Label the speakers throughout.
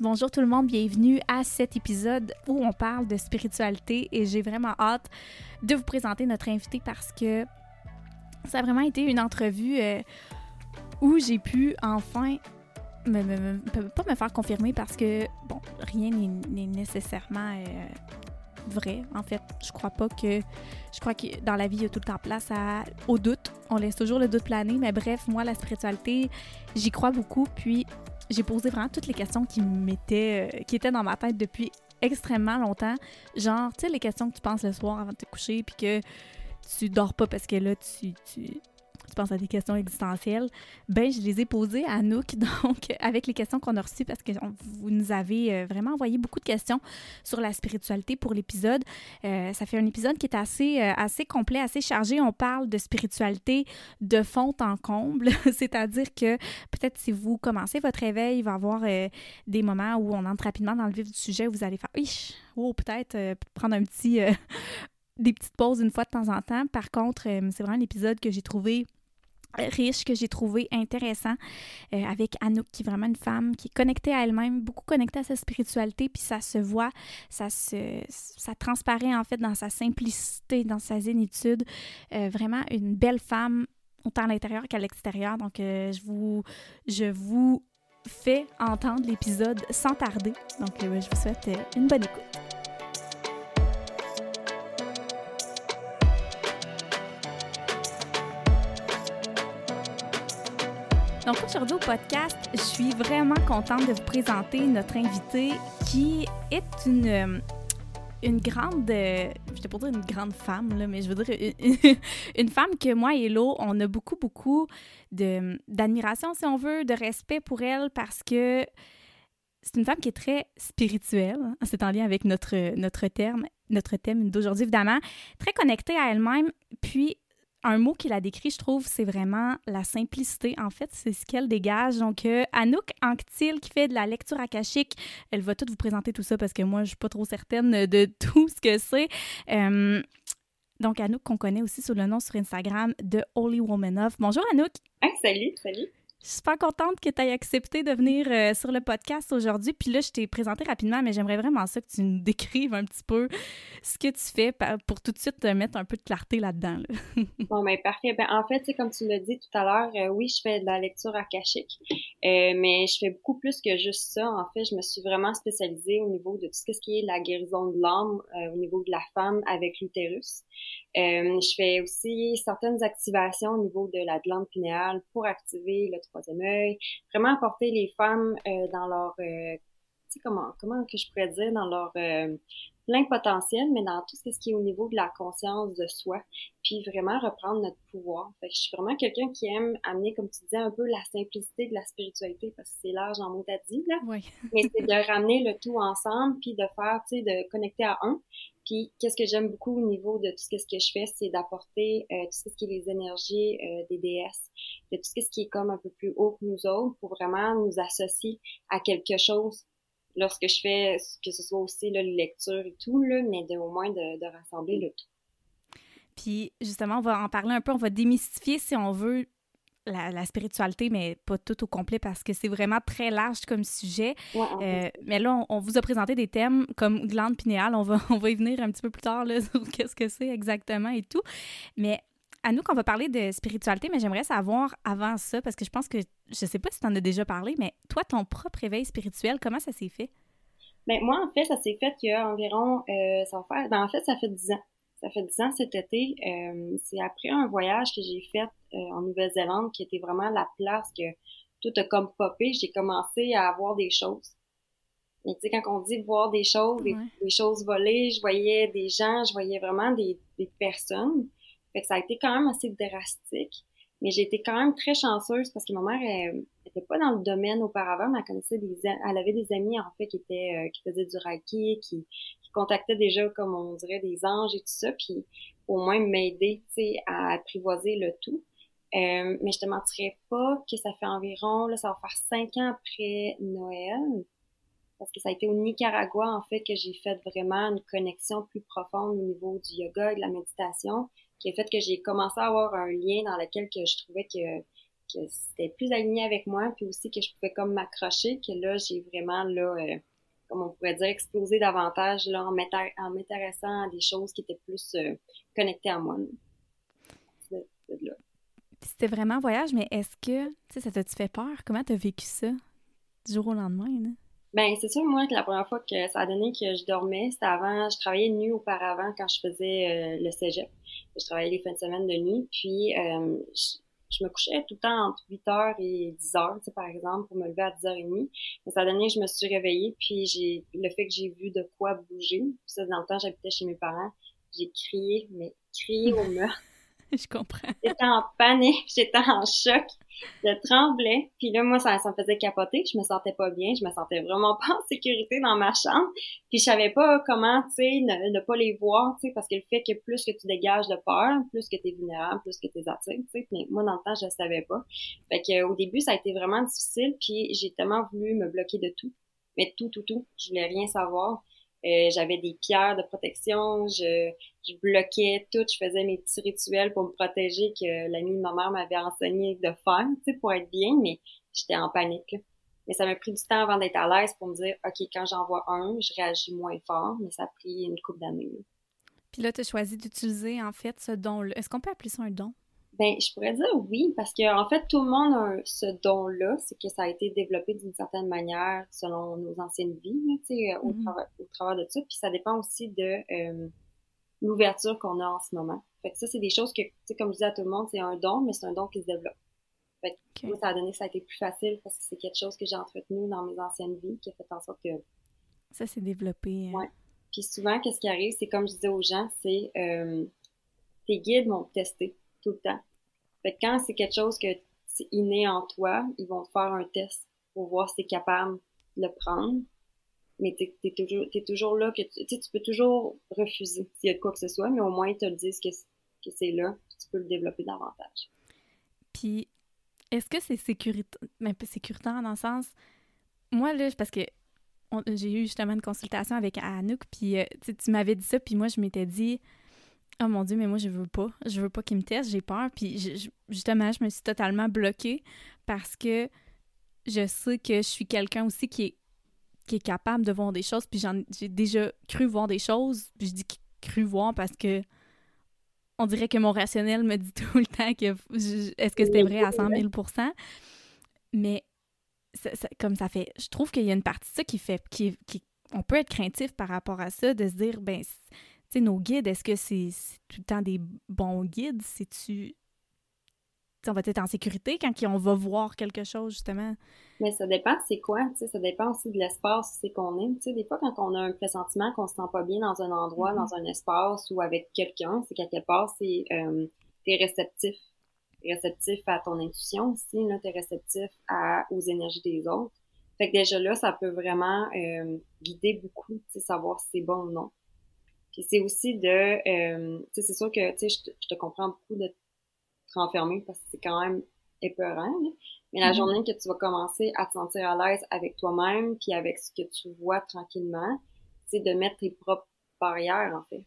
Speaker 1: Bonjour tout le monde, bienvenue à cet épisode où on parle de spiritualité et j'ai vraiment hâte de vous présenter notre invité parce que ça a vraiment été une entrevue euh, où j'ai pu enfin me, pas me faire confirmer parce que bon rien n'est nécessairement euh, vrai. En fait je crois pas que je crois que dans la vie il y a tout le temps place au doute. On laisse toujours le doute planer mais bref moi la spiritualité j'y crois beaucoup. Puis j'ai posé vraiment toutes les questions qui m'étaient, euh, qui étaient dans ma tête depuis extrêmement longtemps. Genre, tu sais, les questions que tu penses le soir avant de te coucher, puis que tu dors pas parce que là, tu, tu, tu penses à des questions existentielles, ben je les ai posées à Anouk, donc avec les questions qu'on a reçues, parce que vous nous avez euh, vraiment envoyé beaucoup de questions sur la spiritualité pour l'épisode. Euh, ça fait un épisode qui est assez, euh, assez complet, assez chargé. On parle de spiritualité de fond en comble, c'est-à-dire que peut-être si vous commencez votre réveil, il va y avoir des moments où on entre rapidement dans le vif du sujet, où vous allez faire, oui, oh, peut-être prendre un petit des petites pauses une fois de temps en temps. Par contre, c'est vraiment l'épisode que j'ai trouvé riche que j'ai trouvé intéressant euh, avec Anouk qui est vraiment une femme qui est connectée à elle-même, beaucoup connectée à sa spiritualité puis ça se voit, ça se ça transparaît en fait dans sa simplicité, dans sa zénitude, euh, vraiment une belle femme autant à l'intérieur qu'à l'extérieur. Donc euh, je vous je vous fais entendre l'épisode sans tarder. Donc je vous souhaite une bonne écoute. Donc aujourd'hui au podcast, je suis vraiment contente de vous présenter notre invitée qui est une euh, une grande, euh, je vais pas dire une grande femme, là, mais je veux dire une, femme que moi et Lo, on a beaucoup, beaucoup d'admiration, si on veut, de respect pour elle parce que c'est une femme qui est très spirituelle, hein, c'est en lien avec notre, notre terme, notre thème d'aujourd'hui évidemment, très connectée à elle-même, puis un mot qui la décrit, je trouve, c'est vraiment la simplicité. En fait, c'est ce qu'elle dégage. Donc, euh, Anouk Anctil, qui fait de la lecture akashique, elle va tout vous présenter tout ça parce que moi, je suis pas trop certaine de tout ce que c'est. Euh, donc, Anouk, qu'on connaît aussi sous le nom sur Instagram de Holy Woman of. Bonjour, Anouk.
Speaker 2: salut, salut.
Speaker 1: Je suis super contente que tu aies accepté de venir euh, sur le podcast aujourd'hui. Puis là, je t'ai présenté rapidement, mais j'aimerais vraiment ça que tu nous décrives un petit peu ce que tu fais pour tout de suite te mettre un peu de clarté là-dedans.
Speaker 2: bon, ben parfait. Ben, en fait, comme tu l'as dit tout à l'heure, euh, oui, je fais de la lecture akashique, euh, mais je fais beaucoup plus que juste ça. En fait, je me suis vraiment spécialisée au niveau de tout ce qui est la guérison de l'âme, au niveau de la femme avec l'utérus. Euh, je fais aussi certaines activations au niveau de la glande pinéale pour activer le troisième œil, vraiment apporter les femmes euh, dans leur, euh, tu sais comment, comment que je pourrais dire, dans leur plein potentiel, mais dans tout ce qui est au niveau de la conscience de soi, puis vraiment reprendre notre pouvoir. Fait que je suis vraiment quelqu'un qui aime amener, comme tu disais, un peu la simplicité de la spiritualité, parce que c'est l'âge en mot à dit, là.
Speaker 1: Oui.
Speaker 2: mais c'est de ramener le tout ensemble, puis de faire, tu sais, de connecter à un. Puis, qu'est-ce que j'aime beaucoup au niveau de tout ce que je fais, c'est d'apporter euh, tout ce qui est les énergies euh, des déesses, de tout ce qui est comme un peu plus haut que nous autres, pour vraiment nous associer à quelque chose lorsque je fais, que ce soit aussi là, lecture et tout, là, mais de, au moins de, de rassembler le tout.
Speaker 1: Puis, justement, on va en parler un peu, on va démystifier, si on veut, la, spiritualité, mais pas tout au complet parce que c'est vraiment très large comme sujet.
Speaker 2: Euh,
Speaker 1: mais là, on, vous a présenté des thèmes comme glande pinéale. On va, on va y venir un petit peu plus tard là, sur qu'est-ce que c'est exactement et tout. Mais à nous qu'on va parler de spiritualité, mais j'aimerais savoir avant ça, parce que je pense que, je sais pas si tu en as déjà parlé, mais toi, ton propre réveil spirituel, comment ça s'est fait?
Speaker 2: Ben, moi, en fait, ça s'est fait il y a environ, euh, ça va faire, ben, en fait, ça fait 10 ans. Ça fait dix ans cet été. Euh, c'est après un voyage que j'ai fait en Nouvelle-Zélande qui était vraiment la place que tout a comme popé. J'ai commencé à voir des choses. Mais tu sais, quand on dit voir des choses, des, choses volées, je voyais des gens, je voyais vraiment des, des personnes. Fait que ça a été quand même assez drastique. Mais j'ai été quand même très chanceuse parce que ma mère elle, était pas dans le domaine auparavant, mais elle connaissait des elle avait des amis en fait qui étaient euh, qui faisaient du reiki, qui, qui contactaient déjà comme on dirait des anges et tout ça, puis au moins m'aider, tu sais, à apprivoiser le tout. Euh, mais je te mentirais pas que ça fait environ, là, ça va faire cinq ans après Noël, parce que ça a été au Nicaragua, en fait, que j'ai fait vraiment une connexion plus profonde au niveau du yoga et de la méditation qui a fait que j'ai commencé à avoir un lien dans lequel que je trouvais que que c'était plus aligné avec moi, puis aussi que je pouvais comme m'accrocher, que là, j'ai vraiment, là, euh, comme on pourrait dire, explosé davantage, là, en m'intéressant à des choses qui étaient plus euh, connectées à moi.
Speaker 1: C'était vraiment voyage, mais est-ce que, ça t'a-tu fait peur? Comment t'as vécu ça du jour au lendemain, là?
Speaker 2: Ben, c'est sûr, moi, que la première fois que ça a donné que je dormais, c'était avant, je travaillais nuit auparavant quand je faisais euh, le cégep. Je travaillais les fins de semaine de nuit, puis euh, je, me couchais tout le temps entre 8h et 10h, tu sais, par exemple, pour me lever à 10h30. Mais ça a donné que je me suis réveillée, puis j'ai le fait que j'ai vu de quoi bouger. Puis ça, dans le temps, j'habitais chez mes parents. J'ai crié, mais crié au meurtre.
Speaker 1: je comprends.
Speaker 2: J'étais en panique, j'étais en choc, je tremblais. Puis là, moi, ça, ça me faisait capoter. Je me sentais pas bien, je me sentais vraiment pas en sécurité dans ma chambre. Puis je savais pas comment, tu sais, ne, pas les voir, tu sais, parce que le fait que plus que tu dégages de peur, plus que tu es vulnérable, plus que tu es attiré, tu sais. Mais moi, dans le temps, je le savais pas. Fait que au début, ça a été vraiment difficile. Puis j'ai tellement voulu me bloquer de tout. Mais tout, tout, tout. Je voulais rien savoir. Euh, j'avais des pierres de protection, je, je, bloquais tout, je faisais mes petits rituels pour me protéger que l'ami de ma mère m'avait enseigné de faire, tu sais, pour être bien, mais j'étais en panique. Mais ça m'a pris du temps avant d'être à l'aise pour me dire, OK, quand j'en vois un, je réagis moins fort, mais ça a pris une couple d'années.
Speaker 1: Puis là, tu as choisi d'utiliser, en fait, ce don-là. Est-ce qu'on peut appeler ça un don?
Speaker 2: Ben, je pourrais dire oui, parce que en fait, tout le monde a ce don-là, c'est que ça a été développé d'une certaine manière selon nos anciennes vies, tu sais, au, mm-hmm. au, travers de ça. Puis ça dépend aussi de euh, l'ouverture qu'on a en ce moment. Fait que ça, c'est des choses que, tu sais, comme je dis à tout le monde, c'est un don, mais c'est un don qui se développe. Fait que moi, ça a donné que ça a été plus facile parce que c'est quelque chose que j'ai entretenu dans mes anciennes vies qui a fait en sorte que...
Speaker 1: Ça s'est développé.
Speaker 2: Hein. Ouais. Puis souvent, qu'est-ce qui arrive, c'est comme je disais aux gens, c'est euh, tes guides vont tester tout le temps. Fait que quand c'est quelque chose que c'est inné en toi, ils vont te faire un test pour voir si tu es capable de le prendre. Mais tu es, toujours, es toujours là que tu, tu peux toujours refuser s'il y a de quoi que ce soit, mais au moins ils te le disent que, c'est là, tu peux le développer davantage.
Speaker 1: Puis, est-ce que c'est sécuritaire, mais sécuritaire dans le sens, moi là, parce que j'ai eu justement une consultation avec Anouk, puis euh, tu m'avais dit ça, puis moi je m'étais dit, Oh mon Dieu, mais moi, je veux pas. Je veux pas qu'il me teste, j'ai peur. Puis justement, je me suis totalement bloquée parce que je sais que je suis quelqu'un aussi qui est, qui est capable de voir des choses. Puis j'ai déjà cru voir des choses. Puis je dis cru voir parce que on dirait que mon rationnel me dit tout le temps que est-ce que c'était vrai à 100 000% Mais comme ça fait, je trouve qu'il y a une partie de ça qui fait, qui, on peut être craintif par rapport à ça, de se dire, ben sais, nos guides, est-ce que c'est tout le temps des bons guides? C'est-tu. on va être en sécurité quand on va voir quelque chose, justement?
Speaker 2: Mais ça dépend, c'est quoi, tu sais, ça dépend aussi de l'espace où c'est qu'on est. Tu sais, des fois, quand on a un pressentiment qu'on se sent pas bien dans un endroit, mm-hmm. dans un espace ou avec quelqu'un, c'est quelque part, c'est, euh, t'es réceptif. Réceptif à ton intuition aussi, là, t'es réceptif à, aux énergies des autres. Fait que déjà là, ça peut vraiment euh, guider beaucoup, savoir si c'est bon ou non c'est aussi de, euh, tu sais, c'est sûr que, tu sais, je, te comprends beaucoup de te renfermer parce que c'est quand même épeurant, mais la mm-hmm. journée que tu vas commencer à te sentir à l'aise avec toi-même puis avec ce que tu vois tranquillement, c'est de mettre tes propres barrières, en fait.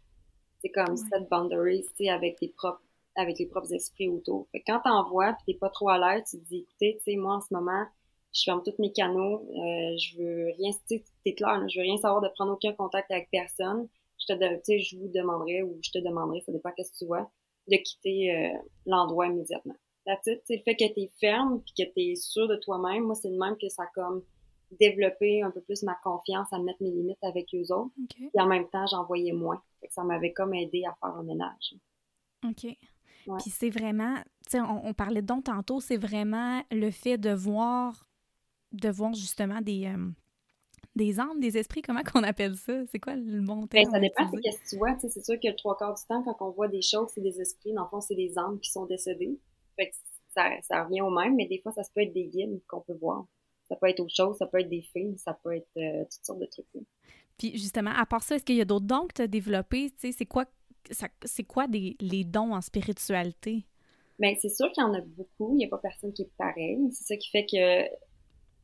Speaker 2: C'est comme set boundaries, tu sais, avec tes propres avec les propres esprits autour. Fait que quand t'en vois puis t'es pas trop à l'aise, tu te dis, écoutez, tu sais, moi, en ce moment, je ferme tous mes canaux, euh, je veux rien, tu sais, t'es clair, je veux rien savoir de prendre aucun contact avec personne je te je vous demanderais ou je te demanderais, ça dépend qu'est-ce que tu vois, de quitter euh, l'endroit immédiatement. La c'est le fait que tu es ferme puis que tu es sûr de toi-même, moi c'est le même que ça a comme développé un peu plus ma confiance à mettre mes limites avec eux autres. Et en même temps, j'en voyais moins. ça m'avait comme aidé à faire un ménage.
Speaker 1: OK. Puis c'est vraiment, tu sais, on, parlait de don tantôt, c'est vraiment le fait de voir, de voir justement des, euh, des âmes, des esprits, comment qu'on appelle ça? C'est quoi le bon
Speaker 2: terme? Ben, ça dépend de ce que tu vois. C'est sûr que le trois quarts du temps, quand on voit des choses, c'est des esprits. Dans le fond, c'est des âmes qui sont décédées. Fait que ça, ça revient au même, mais des fois, ça peut être des guides qu'on peut voir. Ça peut être autre chose, ça peut être des films, ça peut être euh, toutes sortes de trucs.
Speaker 1: Puis justement, à part ça, est-ce qu'il y a d'autres dons que tu as développés? C'est quoi, c'est quoi des, les dons en spiritualité?
Speaker 2: Bien, c'est sûr qu'il y en a beaucoup. Il n'y a pas personne qui est pareil. C'est ça qui fait que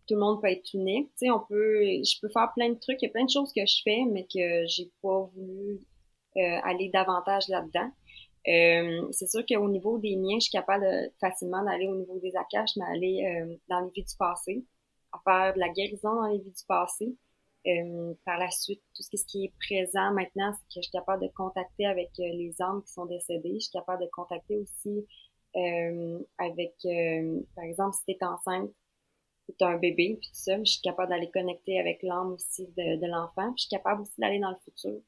Speaker 2: tout le monde peut être unique. Tu sais, on peut, je peux faire plein de trucs. Il y a plein de choses que je fais, mais que j'ai pas voulu euh, aller davantage là-dedans. Euh, c'est sûr qu'au niveau des miens, je suis capable de, facilement d'aller au niveau des akash, mais aller euh, dans les vies du passé, à faire de la guérison dans les vies du passé. Euh, par la suite, tout ce qui est présent maintenant, c'est que je suis capable de contacter avec les âmes qui sont décédées. Je suis capable de contacter aussi avec, par exemple, si tu es enceinte, tu un bébé, puis tout ça, je suis capable d'aller connecter avec l'âme aussi de, de l'enfant. Puis je suis capable aussi d'aller dans le futur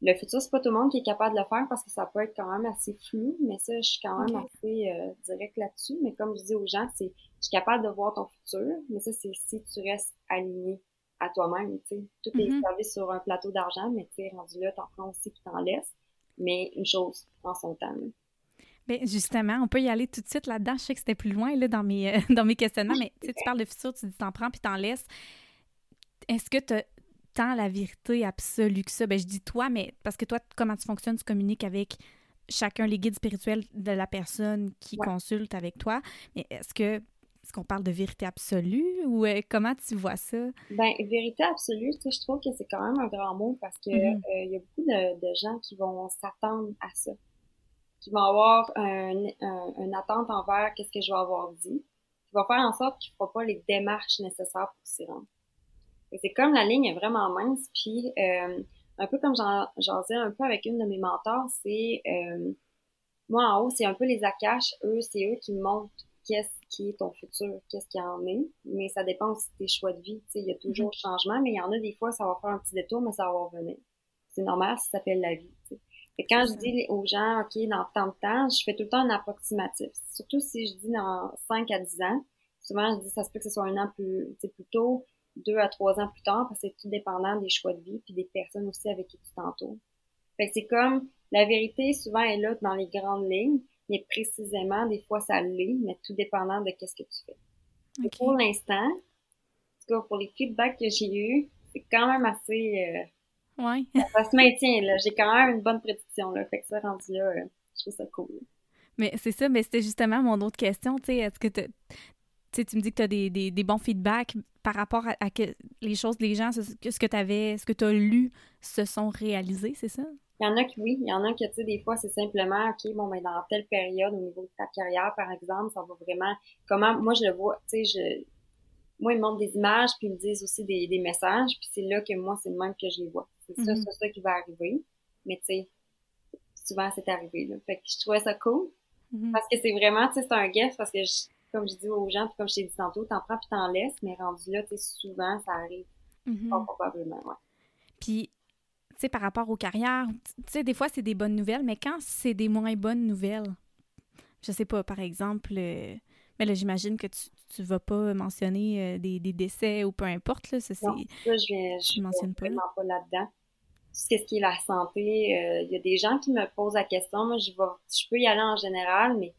Speaker 2: le futur, c'est pas tout le monde qui est capable de le faire parce que ça peut être quand même assez flou, mais ça, je suis quand même assez euh, direct là-dessus. Mais comme je dis aux gens, c'est je suis capable de voir ton futur, mais ça, c'est si tu restes aligné à toi-même, tu sais. Tout est mm-hmm. servi sur un plateau d'argent, mais tu sais, rendu là, t'en prends aussi puis t'en laisses. Mais une chose prend son temps.
Speaker 1: Bien, justement, on peut y aller tout de suite là-dedans. Je sais que c'était plus loin là, dans, mes, euh, dans mes questionnements, mais tu parles de futur, tu dis t'en prends puis t'en laisses. Est-ce que tu la vérité absolue que ça? Ben, je dis toi, mais parce que toi, comment tu fonctionnes, tu communiques avec chacun les guides spirituels de la personne qui consulte avec toi. Mais est-ce que est-ce qu'on parle de vérité absolue ou euh, comment tu vois ça?
Speaker 2: Ben, vérité absolue, tu sais, je trouve que c'est quand même un grand mot parce que mm-hmm. euh, y a beaucoup de, gens qui vont s'attendre à ça, qui vont avoir un, une attente envers qu'est-ce que je vais avoir dit, qui va faire en sorte qu'ils ne feront pas les démarches nécessaires pour s'y rendre. C'est comme la ligne est vraiment mince, puis euh, un peu comme j'en disais un peu avec une de mes mentors, c'est euh, moi en haut, c'est un peu les Akash, eux, c'est eux qui montrent qu'est-ce qui est ton futur, qu'est-ce qui en est, mais ça dépend aussi de tes choix de vie. Il y a toujours mm-hmm. changement, mais il y en a des fois, ça va faire un petit détour, mais ça va revenir. C'est normal, ça s'appelle la vie. Quand je dis aux gens, OK, dans tant de temps, je fais tout le temps un approximatif. Surtout si je dis dans 5 à 10 ans, souvent je dis ça se peut que ce soit un an plus, plus tôt, deux à trois ans plus tard, parce que c'est tout dépendant des choix de vie puis des personnes aussi avec qui tu t'entoures. Fait que c'est comme la vérité souvent est là dans les grandes lignes, mais précisément des fois ça l'est, mais tout dépendant de qu'est-ce que tu fais. Pour l'instant, en tout cas pour les feedbacks que j'ai eus, c'est quand même assez
Speaker 1: euh, ouais.
Speaker 2: ça, se maintient là. J'ai quand même une bonne prédiction là. Fait que ça rendu là, euh, je trouve ça cool.
Speaker 1: Mais c'est ça, mais c'était justement mon autre question, tu sais, est-ce que tu tu me dis que tu as des, des, des, bons feedbacks par rapport à, que les choses, les gens, ce, ce que tu avais, ce que tu as lu se sont réalisés, c'est ça?
Speaker 2: Il y en a qui oui, il y en a qui, tu sais, des fois, c'est simplement, OK, bon, ben, dans telle période, au niveau de ta carrière, par exemple, ça va vraiment, comment, moi, je le vois, tu sais, je, moi, ils me montrent des images, puis ils me disent aussi des, des messages, puis c'est là que moi, c'est le même que je les vois. C'est ça, mm-hmm. c'est ça qui va arriver. Mais, tu sais, souvent, c'est arrivé, là. Fait que je trouvais ça cool. Mm-hmm. Parce que c'est vraiment, tu sais, c'est un guest, parce que je, comme je dis aux gens, puis comme je t'ai dit tantôt, t'en prends puis t'en laisses, mais rendu là, tu sais, souvent, ça arrive. Mhm. Pas probablement, ouais.
Speaker 1: Puis, tu sais, par rapport aux carrières, tu sais, des fois, c'est des bonnes nouvelles, mais quand c'est des moins bonnes nouvelles, je sais pas, par exemple, euh, mais là, j'imagine que tu, tu vas pas mentionner euh, des, des, décès ou peu importe, là, ça, c'est...
Speaker 2: Je viens, je mentionne pas là-dedans. Ce qui est la santé, euh, il y a des gens qui me posent la question, moi, je vais, je peux y aller en général, mais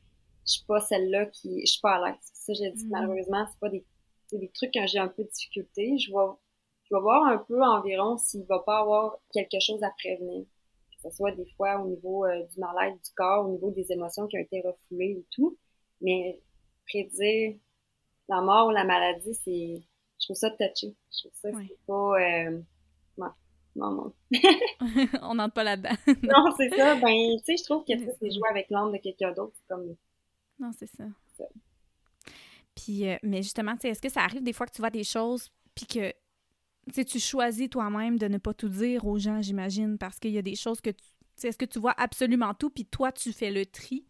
Speaker 2: je suis pas celle-là qui, je suis pas à l'aise. Ça, j'ai dit, mm. malheureusement, c'est pas des, des trucs que j'ai un peu de difficulté. Je vais, je vais voir un peu environ s'il va pas avoir quelque chose à prévenir. Que ce soit des fois au niveau euh, du mal-être du corps, au niveau des émotions qui ont été refoulées et tout. Mais prédire la mort ou la maladie, c'est, je trouve ça touché. Je trouve ça, c'est pas, euh, non, non.
Speaker 1: On n'entre pas là-dedans.
Speaker 2: non, c'est ça. Ben, tu sais, je trouve que c'est jouer avec l'âme de quelqu'un d'autre. Comme,
Speaker 1: non, c'est ça. Puis, euh, mais justement, est-ce que ça arrive des fois que tu vois des choses, puis que tu choisis toi-même de ne pas tout dire aux gens, j'imagine, parce qu'il y a des choses que tu. Est-ce que tu vois absolument tout, puis toi, tu fais le tri?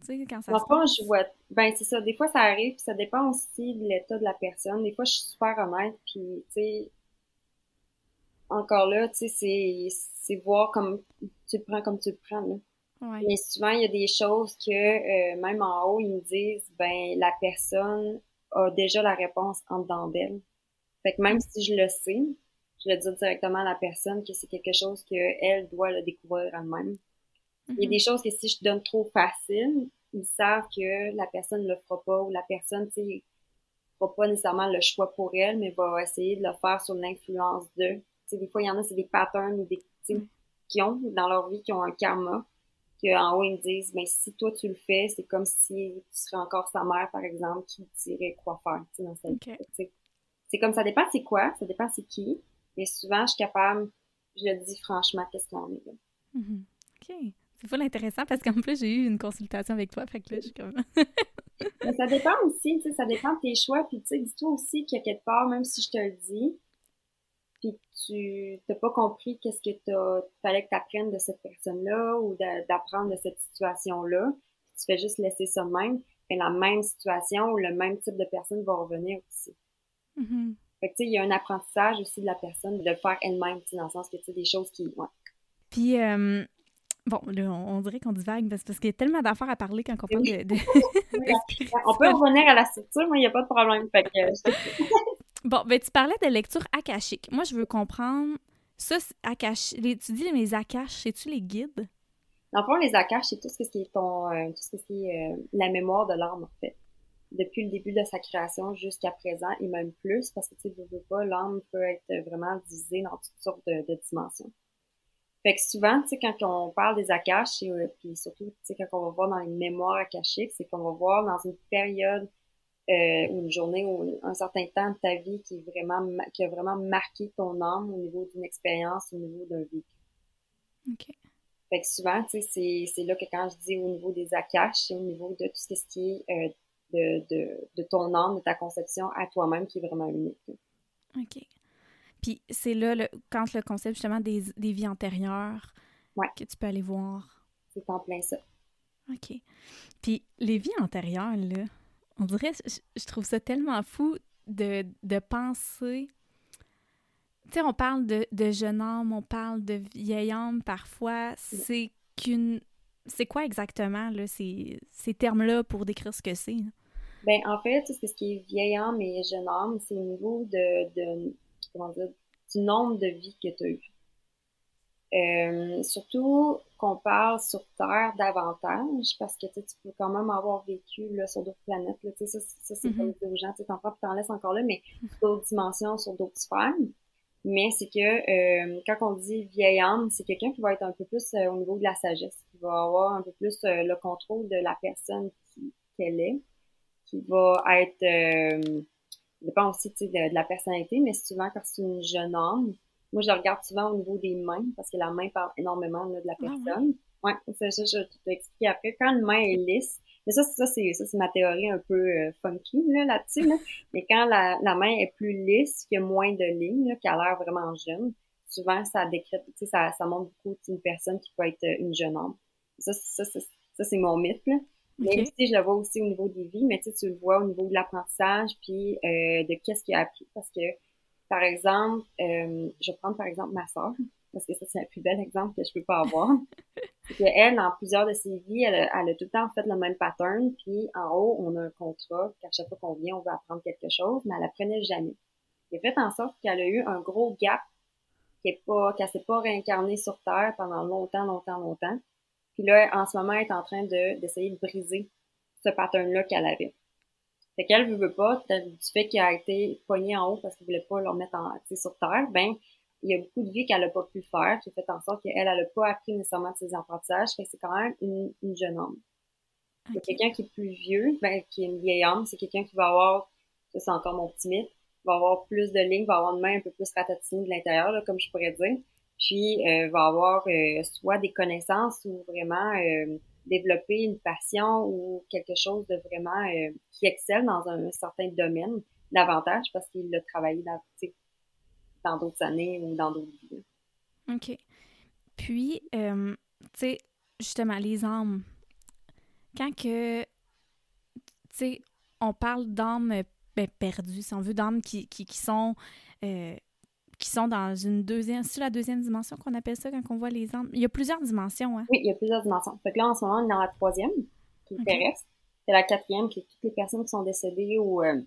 Speaker 1: Tu sais, quand ça
Speaker 2: se je vois. Ben, c'est ça. Des fois, ça arrive, puis ça dépend aussi de l'état de la personne. Des fois, je suis super honnête, puis, tu sais, encore là, tu sais, c'est voir comme tu le prends comme tu le prends, là. Mais souvent, il y a des choses que, euh, même en haut, ils me disent, ben, la personne a déjà la réponse en dedans d'elle. Fait que même si je le sais, je le dis directement à la personne que c'est quelque chose qu'elle doit le découvrir elle-même. Il y a des mm-hmm. choses que si je donne trop facile, ils savent que la personne ne le fera pas ou la personne, tu sais, fera pas nécessairement le choix pour elle, mais va essayer de le faire sur l'influence d'eux. Sais, des fois, il y en a, c'est des patterns ou des, mm. qui ont dans leur vie, qui ont un karma qu'en haut, ils me disent, mais si toi tu le fais, c'est comme si tu serais encore sa mère, par exemple, qui dirait quoi faire, tu sais, dans sa vie. C'est comme ça dépend c'est quoi, ça dépend c'est qui, mais souvent, je suis capable, je le dis franchement, qu'est-ce qu'on est là.
Speaker 1: Mm-hmm. OK. C'est pas intéressant parce qu'en plus, j'ai eu une consultation avec toi, fait que là, je suis comme...
Speaker 2: Mais ça dépend aussi, tu sais, ça dépend de tes choix, puis tu sais, dis-toi aussi qu'il y a quelque part, même si je te le dis, puis tu n'as pas compris qu'est-ce que t'as, fallait que tu apprennes de cette personne-là ou d'apprendre de cette situation-là, tu fais juste laisser ça de même, mais la même situation ou le même type de personne va revenir aussi. Mm-hmm. Fait que tu sais, il y a un apprentissage aussi de la personne de le faire elle-même, dans le sens que tu sais, des choses qui... Ouais.
Speaker 1: Puis, euh, bon, là, on, dirait qu'on divague parce, parce qu'il y a tellement d'affaires à parler quand on parle de... de...
Speaker 2: on peut revenir à la structure, moi, il n'y a pas de problème. Fait que,
Speaker 1: Bon, ben tu parlais de lecture akashique. Moi, je veux comprendre ça, akash... tu dis les akashs, c'est-tu les guides?
Speaker 2: Dans le fond, les akashs, c'est tout ce qui est ton, euh, tout ce qui est euh, la mémoire de l'âme, en fait. Depuis le début de sa création jusqu'à présent, et même plus, parce que tu sais, veux pas, l'âme peut être vraiment divisée dans toutes sortes de, dimensions. Fait que souvent, tu sais, quand on parle des akashs, et, euh, puis surtout, tu sais, quand on va voir dans les mémoires akashiques, c'est qu'on va voir dans une période euh, ou une journée ou un certain temps de ta vie qui, est vraiment, qui a vraiment marqué ton âme au niveau d'une expérience, au niveau d'un vécu. OK. Fait que souvent, tu sais, c'est là que quand je dis au niveau des akash, c'est au niveau de tout ce qui est euh, de, de, de, ton âme, de ta conception à toi-même qui est vraiment unique.
Speaker 1: OK. Puis c'est là, le, quand le concept justement des, des vies antérieures que tu peux aller voir.
Speaker 2: C'est en plein ça.
Speaker 1: OK. Puis les vies antérieures, là, on dirait, je, trouve ça tellement fou de, de penser. Tu sais, on parle de, de jeune homme, on parle de vieil homme parfois. C'est qu'une. C'est quoi exactement, là, ces, ces termes-là pour décrire ce que c'est?
Speaker 2: Ben, en fait, ce qui est vieil homme et jeune homme, c'est au niveau de, de, comment dire, du nombre de vies que tu as eues. Euh, surtout qu'on parle sur Terre davantage, parce que tu peux quand même avoir vécu là, sur d'autres planètes. Là, ça, ça c'est mm -hmm. pas gens. Tu t'en laisses encore là, mais d'autres dimensions, sur d'autres sphères. Mais c'est que euh, quand on dit vieille âme, c'est quelqu'un qui va être un peu plus euh, au niveau de la sagesse, qui va avoir un peu plus euh, le contrôle de la personne qu'elle est, qui va être euh, dépend aussi de, de, la personnalité, mais souvent quand c'est une jeune âme, moi, je regarde souvent au niveau des mains parce que la main parle énormément de la ah personne. ouais, ça, je, je te expliquer après. Quand une main est lisse, mais ça, ça c'est ça c'est ma théorie un peu euh, funky là là-dessus. Là. Mais quand la, la main est plus lisse, qu'il y a moins de lignes, là, qui a l'air vraiment jeune, souvent ça décrète, tu sais, ça, ça montre beaucoup d'une personne qui peut être euh, une jeune homme. Ça, ça, ça, ça c'est mon mythe. Là. Mais tu je le vois aussi au niveau des vies, mais tu sais, tu le vois au niveau de l'apprentissage, puis euh, de qu'est-ce qu'il a appris, parce que par exemple, euh, je vais prendre par exemple ma soeur, parce que ça, c'est le plus bel exemple que je peux pas avoir. que elle, dans plusieurs de ses vies, elle, a tout le temps fait le même pattern, puis en haut, on a un contrat, qu'à chaque fois qu'on vient, on veut apprendre quelque chose, mais elle apprenait jamais. C'est fait en sorte qu'elle a eu un gros gap, qu'elle ne s'est pas réincarnée sur Terre pendant longtemps, longtemps, longtemps. Puis là, en ce moment, elle est en train d'essayer de briser ce pattern-là qu'elle avait. Fait qu'elle veut, veut pas, du fait qu'elle a été poignée en haut parce qu'elle voulait pas leur mettre en, sur terre, ben, il y a beaucoup de vie qu'elle a pas pu faire, qui fait en sorte qu'elle, elle a pas appris nécessairement de ses apprentissages, fait que c'est quand même une, une jeune homme. Okay. Quelqu'un qui est plus vieux, ben, qui est une vieille homme, c'est quelqu'un qui va avoir, ça c'est encore mon petit mythe, va avoir plus de lignes, va avoir une main un peu plus ratatinée de l'intérieur, là, comme je pourrais dire, puis euh, va avoir euh, soit des connaissances ou vraiment euh, développer une passion ou quelque chose de vraiment euh, qui excelle dans un, certain domaine davantage parce qu'il l'a travaillé dans dans d'autres années ou dans d'autres vies.
Speaker 1: OK. Puis, euh, tu sais, justement, les âmes. Quand que, tu sais, on parle d'âmes ben, perdues, si on veut, d'âmes qui, qui, qui, sont euh, qui sont dans une deuxième, c'est la deuxième dimension qu'on appelle ça quand on voit les âmes. Il y a plusieurs dimensions, hein?
Speaker 2: Oui, il y a plusieurs dimensions. Fait que là, en ce moment, on est dans la troisième, qui est terrestre. C'est la quatrième, qui est toutes les personnes qui sont décédées ou euh,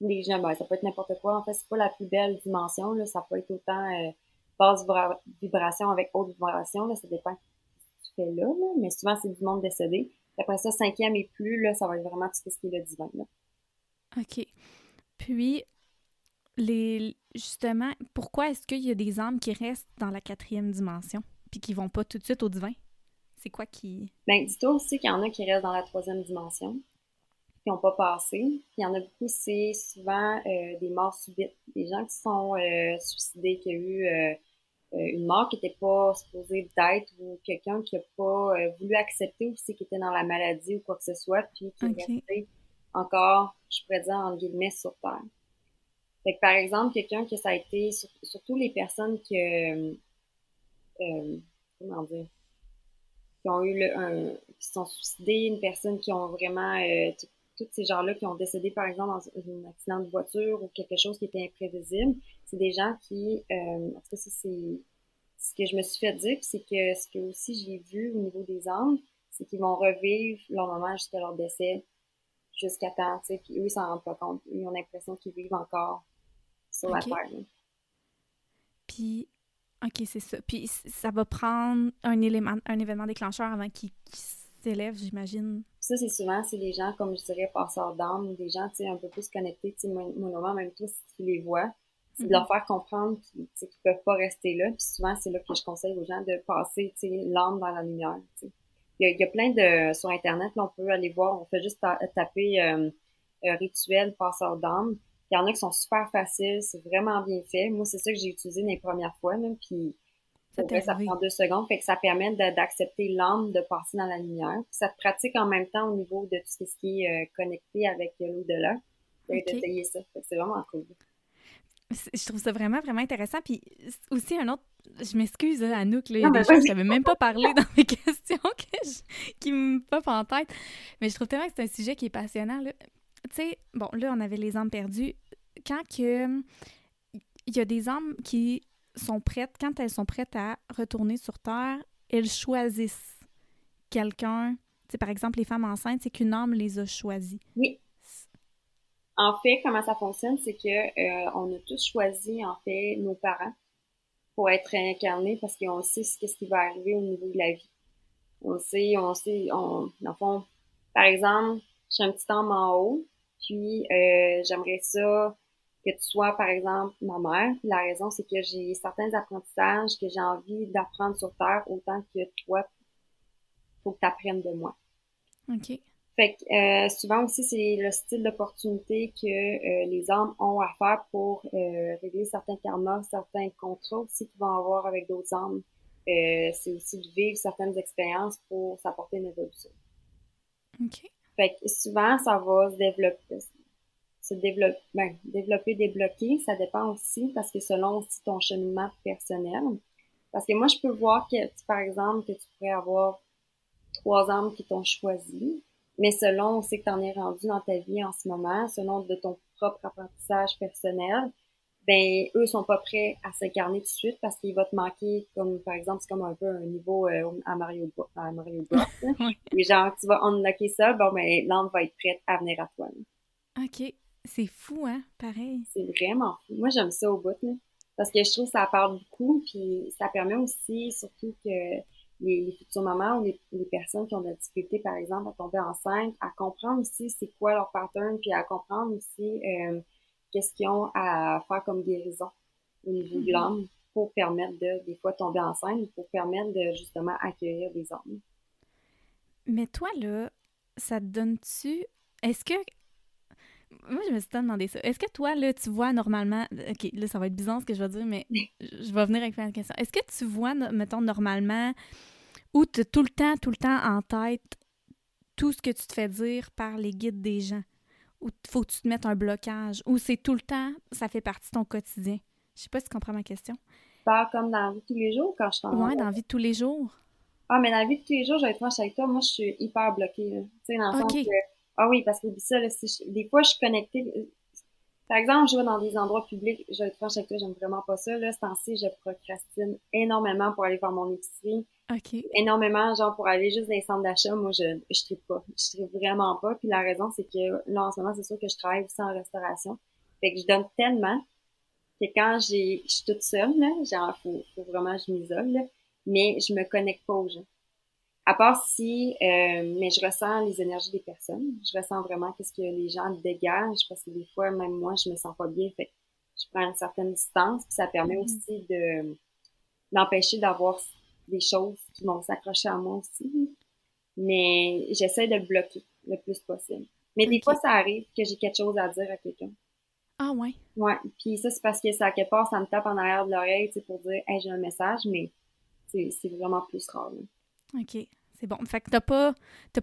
Speaker 2: les gens, ben, ça peut être n'importe quoi. En fait, c'est pas la plus belle dimension, là. Ça peut être autant euh, basse vibration avec haute vibration, là. Ça dépend de ce que tu fais là, là. Mais souvent, c'est du monde décédé. Après ça, cinquième et plus, là, ça va être vraiment tout ce qui est le divin, là.
Speaker 1: OK. Puis, les justement, pourquoi est-ce qu'il y a des âmes qui restent dans la quatrième dimension puis qui vont pas tout de suite au divin? C'est quoi qui.
Speaker 2: Ben, dis-toi aussi qu'il y en a qui restent dans la troisième dimension, qui n'ont pas passé. Puis il y en a beaucoup, c'est souvent euh, des morts subites. Des gens qui sont euh, suicidés, qui ont eu euh, une mort qui n'était pas supposée d'être ou quelqu'un qui n'a pas voulu accepter aussi qu'il était dans la maladie ou quoi que ce soit, puis qui est resté encore, je pourrais dire, en guillemets, sur Terre. Fait que, par exemple, quelqu'un que ça a été, surtout les personnes qui, euh, comment dire, qui ont eu le, un, qui sont suicidés, une personne qui ont vraiment, euh, tous ces gens-là qui ont décédé, par exemple, dans un accident de voiture ou quelque chose qui était imprévisible, c'est des gens qui, euh, en tout cas, c'est ce que je me suis fait dire, c'est que ce que aussi j'ai vu au niveau des âmes, c'est qu'ils vont revivre leur moment jusqu'à leur décès, jusqu'à temps, tu sais, puis eux, ils s'en rendent pas compte. Ils ont l'impression qu'ils vivent encore sur la Terre.
Speaker 1: Puis, OK, c'est ça. Puis, ça va prendre un, élément, un événement déclencheur avant qu'il s'élève, j'imagine.
Speaker 2: Ça, c'est souvent, c'est les gens, comme je dirais, passeurs d'âme, des gens, tu sais, un peu plus connectés. Tu sais, mon même toi, si tu les vois, c'est de mhm. leur faire comprendre qu'ils ne peuvent pas rester là. Puis souvent, c'est là que je conseille aux gens de passer, tu sais, l'âme dans la lumière, tu sais. Il y, a, plein de... Sur Internet, là, on peut aller voir, on fait juste taper euh, rituel passeur d'âme. Il y en a qui sont super faciles, c'est vraiment bien fait. Moi, c'est ça que j'ai utilisé les premières fois, même, puis ça, ça prend deux secondes, fait que ça permet d'accepter l'âme de passer dans la lumière. ça te pratique en même temps au niveau de tout ce qui est euh, connecté avec l'au-delà. Okay. ça. C'est vraiment cool.
Speaker 1: Je trouve ça vraiment, vraiment intéressant. Puis aussi, un autre, je m'excuse, à Anouk, il y a des choses que je n'avais même pas parlé dans mes questions qui me popent en tête. Mais je trouve tellement que c'est un sujet qui est passionnant. Tu sais, bon, là, on avait les âmes perdues quand que il y a des âmes qui sont prêtes, quand elles sont prêtes à retourner sur Terre, elles choisissent quelqu'un. C'est par exemple les femmes enceintes, c'est qu'une âme les a choisies.
Speaker 2: Oui. En fait, comment ça fonctionne, c'est que euh, on a tous choisi en fait nos parents pour être réincarnés parce qu'on sait ce, ce qui va arriver au niveau de la vie. On sait, on sait, on, dans fond, par exemple, suis un petit âme en haut, puis euh, j'aimerais ça que tu sois, par exemple, ma mère. La raison, c'est que j'ai certains apprentissages que j'ai envie d'apprendre sur Terre autant que toi, faut que tu apprennes de moi.
Speaker 1: OK.
Speaker 2: Fait que euh, souvent aussi, c'est le style d'opportunité que euh, les hommes ont à faire pour euh, régler certains karmas, certains contrats aussi qu'ils vont avoir avec d'autres hommes. c'est aussi de vivre certaines expériences pour s'apporter une évolution.
Speaker 1: OK.
Speaker 2: Fait que souvent, ça va se développer se développer, ben, développer, débloquer, ça dépend aussi parce que selon aussi ton cheminement personnel. Parce que moi, je peux voir que, par exemple, que tu pourrais avoir trois âmes qui t'ont choisi, mais selon aussi que tu en es rendu dans ta vie en ce moment, selon de ton propre apprentissage personnel, ben eux sont pas prêts à s'incarner tout de suite parce qu'il va te manquer comme par exemple c'est comme un peu un niveau euh, à Mario à Mario Bros. Et genre tu vas unlocker ça, bon ben l'âme va être prête à venir à toi.
Speaker 1: OK. C'est fou, hein? Pareil.
Speaker 2: C'est vraiment fou. Moi, j'aime ça au bout, là. Parce que je trouve que ça parle beaucoup, puis ça permet aussi, surtout que les, futurs mamans ou les, personnes qui ont de la difficulté, par exemple, à tomber enceinte, à comprendre aussi c'est quoi leur pattern, puis à comprendre aussi euh, qu'est-ce qu'ils ont à faire comme guérison au niveau de mm-hmm. l'homme pour permettre de, des fois, tomber enceinte, pour permettre de, justement, accueillir des hommes.
Speaker 1: Mais toi, là, ça te donne-tu... Est-ce que moi, je me suis demandé ça. Est-ce que toi, là, tu vois normalement. OK, là, ça va être bizarre ce que je vais dire, mais je vais venir avec plein de questions. Est-ce que tu vois, mettons, normalement, ou tu as tout le temps, tout le temps en tête tout ce que tu te fais dire par les guides des gens? Ou faut que tu te mettes un blocage? Ou c'est tout le temps, ça fait partie de ton quotidien? Je sais pas si tu comprends ma question.
Speaker 2: Pas comme dans la vie de tous les jours quand je t'en
Speaker 1: Ouais, dans la vie de tous les jours.
Speaker 2: Ah, mais dans la vie de tous les jours, je vais être franche avec toi, moi, je suis hyper bloquée. Tu sais, dans le sens que ah oui, parce que ça, là, des fois, je suis connectée. Par exemple, je vais dans des endroits publics, je vais être franche avec toi, j'aime vraiment pas ça. Là, ce temps-ci, je procrastine énormément pour aller faire mon épicerie.
Speaker 1: OK.
Speaker 2: Énormément, genre, pour aller juste dans les centres d'achat, moi, je, je tripe pas. Je tripe vraiment pas. Puis la raison, c'est que là, en ce moment, c'est sûr que je travaille aussi en restauration. Fait que je donne tellement que quand j'ai, je suis toute seule, là, genre, faut, faut vraiment je m'isole, mais je me connecte pas aux gens. À part si, euh, mais je ressens les énergies des personnes. Je ressens vraiment qu'est-ce que les gens dégagent parce que des fois, même moi, je me sens pas bien. Fait je prends une certaine distance. Puis ça permet mm-hmm. aussi de d'empêcher d'avoir des choses qui vont s'accrocher à moi aussi. Mais j'essaie de le bloquer le plus possible. Mais des fois, ça arrive que j'ai quelque chose à dire à quelqu'un.
Speaker 1: Ah ouais?
Speaker 2: Ouais. Puis ça, c'est parce que ça, à quelque part, ça me tape en arrière de l'oreille, tu sais, pour dire, hey, j'ai un message, mais c'est vraiment plus rare.
Speaker 1: OK. C'est bon. Fait que t'as pas,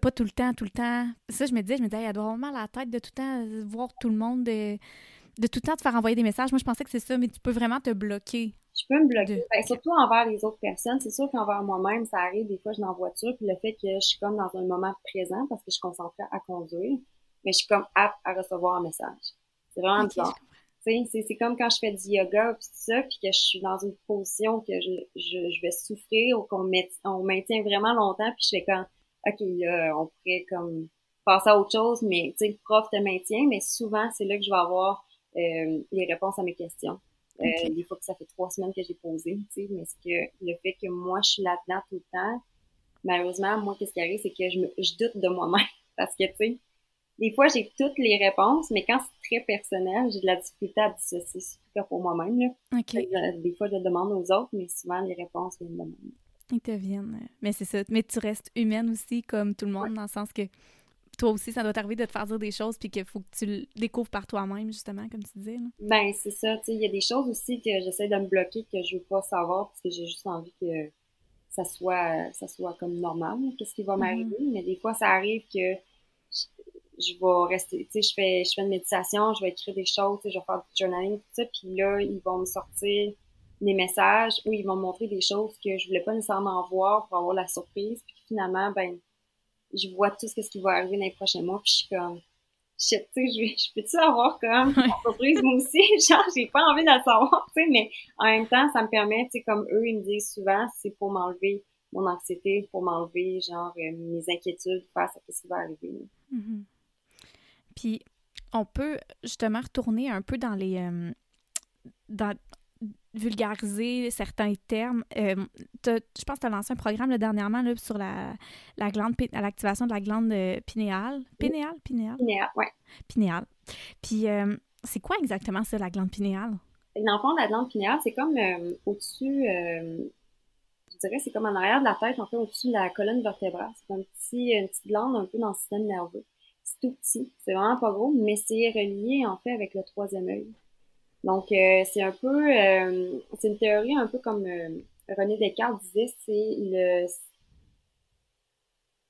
Speaker 1: pas tout le temps, tout le temps. Ça, je me disais, je me disais, elle doit avoir mal à la tête de tout le temps voir tout le monde, de, de tout le temps te faire envoyer des messages. Moi, je pensais que c'est ça, mais tu peux vraiment te bloquer.
Speaker 2: Je peux me bloquer. Ben, surtout envers les autres personnes. C'est sûr qu'envers moi-même, ça arrive des fois, je suis en voiture, puis le fait que je suis comme dans un moment présent parce que je suis concentrée à conduire, mais je suis comme apte à recevoir un message. C'est vraiment bizarre. C'est comme quand je fais du yoga puis tout ça, puis que je suis dans une position que je, je, je vais souffrir ou qu'on on maintient vraiment longtemps, puis je fais comme OK, là, on pourrait comme passer à autre chose, mais tu sais, le prof te maintient, mais souvent, c'est là que je vais avoir euh, les réponses à mes questions. Euh, Des fois que ça fait trois semaines que j'ai posé, tu sais, mais c'est que le fait que moi, je suis là-dedans tout le temps, malheureusement, moi, qu'est-ce qui arrive, c'est que je, me, je doute de moi-même. Parce que, tu sais, des fois, j'ai toutes les réponses, mais quand c'est très personnel, j'ai de la difficulté à dissocier, surtout pour moi-même. Des fois, je demande aux autres, mais souvent, les réponses viennent de moi.
Speaker 1: Ils te viennent. Mais c'est ça. Mais tu restes humaine aussi, comme tout le monde, dans le sens que toi aussi, ça doit t'arriver de te faire dire des choses, puis qu'il faut que tu le découvres par toi-même, justement, comme tu disais.
Speaker 2: Ben, c'est ça. Tu sais, il y a des choses aussi que j'essaie de me bloquer, que je veux pas savoir, parce que j'ai juste envie que ça soit, ça soit comme normal, qu'est-ce qui va mm-hmm. m'arriver. Mais des fois, ça arrive que je vais rester, tu sais, je fais, je fais une méditation, je vais écrire des choses, je vais faire du journaling, tout ça, puis là, ils vont me sortir des messages ou ils vont me montrer des choses que je voulais pas nécessairement voir pour avoir la surprise, puis finalement, ben, je vois tout ce qui va arriver dans les prochains mois, puis je suis comme, shit, tu sais, je, je peux-tu avoir comme surprise? Moi aussi? Genre, j'ai pas envie de le savoir, tu sais, mais en même temps, ça me permet, tu sais, comme eux, ils me disent souvent, c'est pour m'enlever mon anxiété, pour m'enlever, genre, euh, mes inquiétudes face à ce qui va arriver.
Speaker 1: Mm-hmm. Puis on peut justement retourner un peu dans les. Euh, dans vulgariser certains termes. Euh, je pense que tu as lancé un programme dernièrement là, sur la, la glande, l'activation de la glande euh, pinéale. Pinéale? Pinéale?
Speaker 2: Pinéale, oui.
Speaker 1: Pinéale. Puis, c'est quoi exactement ça, la glande pinéale?
Speaker 2: Dans le fond, la glande pinéale, c'est comme au-dessus, je dirais, c'est comme en arrière de la tête, en fait, au-dessus de la colonne vertébrale. C'est un petit, une petite glande un peu dans le système nerveux tout petit, c'est vraiment pas gros, mais c'est relié en fait avec le troisième œil. Donc euh, c'est un peu, euh, c'est une théorie un peu comme euh, René Descartes disait, c'est le,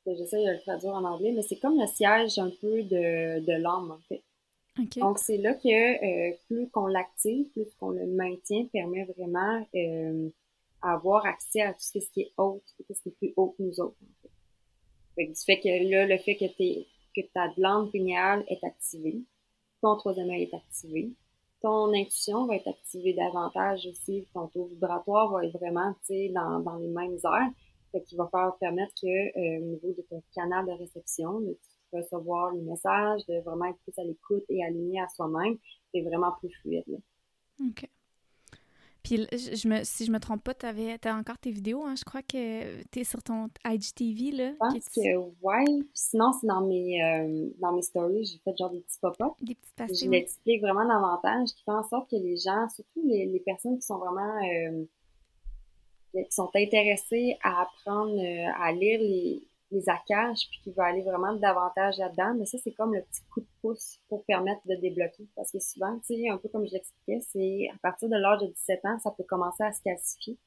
Speaker 2: j'essaie de le traduire en anglais, mais c'est comme le siège un peu de, de l'âme en fait. Donc c'est là que plus qu'on l'active, plus qu'on le maintient, permet vraiment avoir accès à tout ce qui est haut, tout ce qui est plus haut que nous autres. En fait. fait du fait que là, le fait que tu es que ta glande pinéale est activée, ton troisième œil est activé, ton intuition va être activée davantage aussi, ton taux vibratoire va être vraiment dans, dans les mêmes heures, ce qui va faire permettre que euh, au niveau de ton canal de réception, de recevoir les messages, de vraiment être plus à l'écoute et aligné à soi-même, c'est vraiment plus fluide.
Speaker 1: OK. Puis je me, si je me trompe pas, tu as encore tes vidéos, hein? Je crois que tu es sur ton IGTV, là.
Speaker 2: Je pense que ouais. Sinon, c'est dans mes euh, dans mes stories, j'ai fait genre des petits pop-up.
Speaker 1: Des petites pastilles.
Speaker 2: Je l'explique vraiment davantage, qui fait en sorte que les gens, surtout les, les personnes qui sont vraiment euh, qui sont intéressées à apprendre euh, à lire les, les accages, puis qui veut aller vraiment davantage là-dedans. Mais ça, c'est comme le petit coup de pouce pour permettre de débloquer. Parce que souvent, tu sais, un peu comme je l'expliquais, c'est à partir de l'âge de 17 ans, ça peut commencer à se calcifier.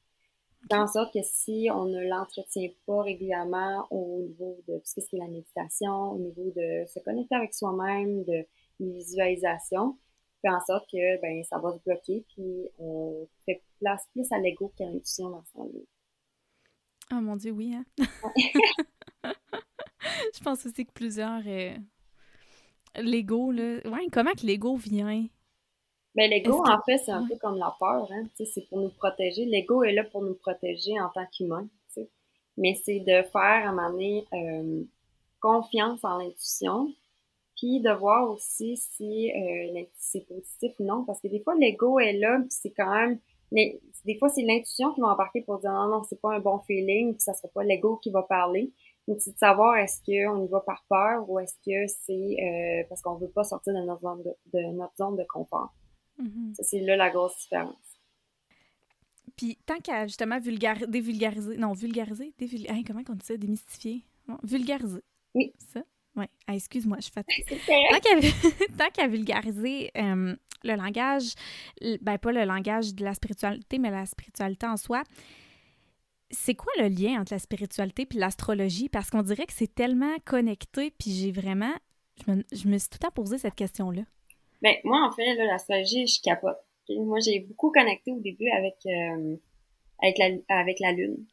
Speaker 2: Dans sorte que si on ne l'entretient pas régulièrement au niveau de tout ce qui est la méditation, au niveau de se connecter avec soi-même, de visualisation, fait en sorte que ben ça va se bloquer, puis on fait place plus à l'ego qu'à l'intuition dans son vie.
Speaker 1: Oh mon Dieu, oui, hein? je pense aussi que plusieurs. Euh, L'ego, là. Ouais, comment que l'ego vient?
Speaker 2: Ben, l'ego, en fait, c'est un peu comme la peur, hein. C'est pour nous protéger. L'ego est là pour nous protéger en tant qu'humain, Mais c'est de faire, à un moment donné, euh, confiance en l'intuition, puis de voir aussi si euh, c'est positif ou non. Parce que des fois, l'ego est là, puis c'est quand même. Des fois, c'est l'intuition qui va embarquer pour dire non, non, c'est pas un bon feeling, puis ça sera pas l'ego qui va parler. Mais c'est de savoir est-ce qu'on y va par peur ou est-ce que c'est euh, parce qu'on veut pas sortir de notre zone de, notre zone de confort. Mm-hmm. C'est là la grosse différence.
Speaker 1: Puis tant qu'à justement vulgariser, dévulgariser, non, vulgariser, dévulgariser, comment on dit ça, démystifier, vulgariser.
Speaker 2: Oui.
Speaker 1: Ça? Oui. Ah, excuse-moi, je suis fatiguée. tant qu'à vulgariser euh, le langage, ben pas le langage de la spiritualité, mais la spiritualité en soi. C'est quoi le lien entre la spiritualité puis l'astrologie? Parce qu'on dirait que c'est tellement connecté, puis j'ai vraiment... Je me, suis tout à posé cette question-là.
Speaker 2: Ben, moi, en fait, l'astrologie, je capote. Moi, j'ai beaucoup connecté au début avec, euh, avec la Lune.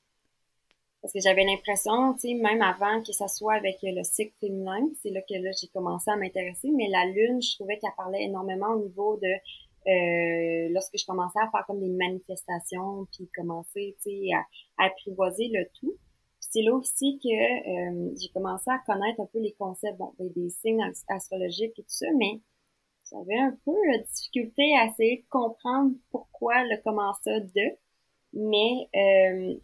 Speaker 2: Parce que j'avais l'impression, tu sais, même avant que ça soit avec le cycle féminin, c'est là que là j'ai commencé à m'intéresser, mais la lune, je trouvais qu'elle parlait énormément au niveau de euh, lorsque je commençais à faire comme des manifestations, puis commencer, sais, à, apprivoiser le tout. C'est là aussi que euh, j'ai commencé à connaître un peu les concepts, bon, ben, des signes astrologiques et tout ça, mais j'avais un peu de difficulté à essayer de comprendre pourquoi le comment ça de. Mais euh,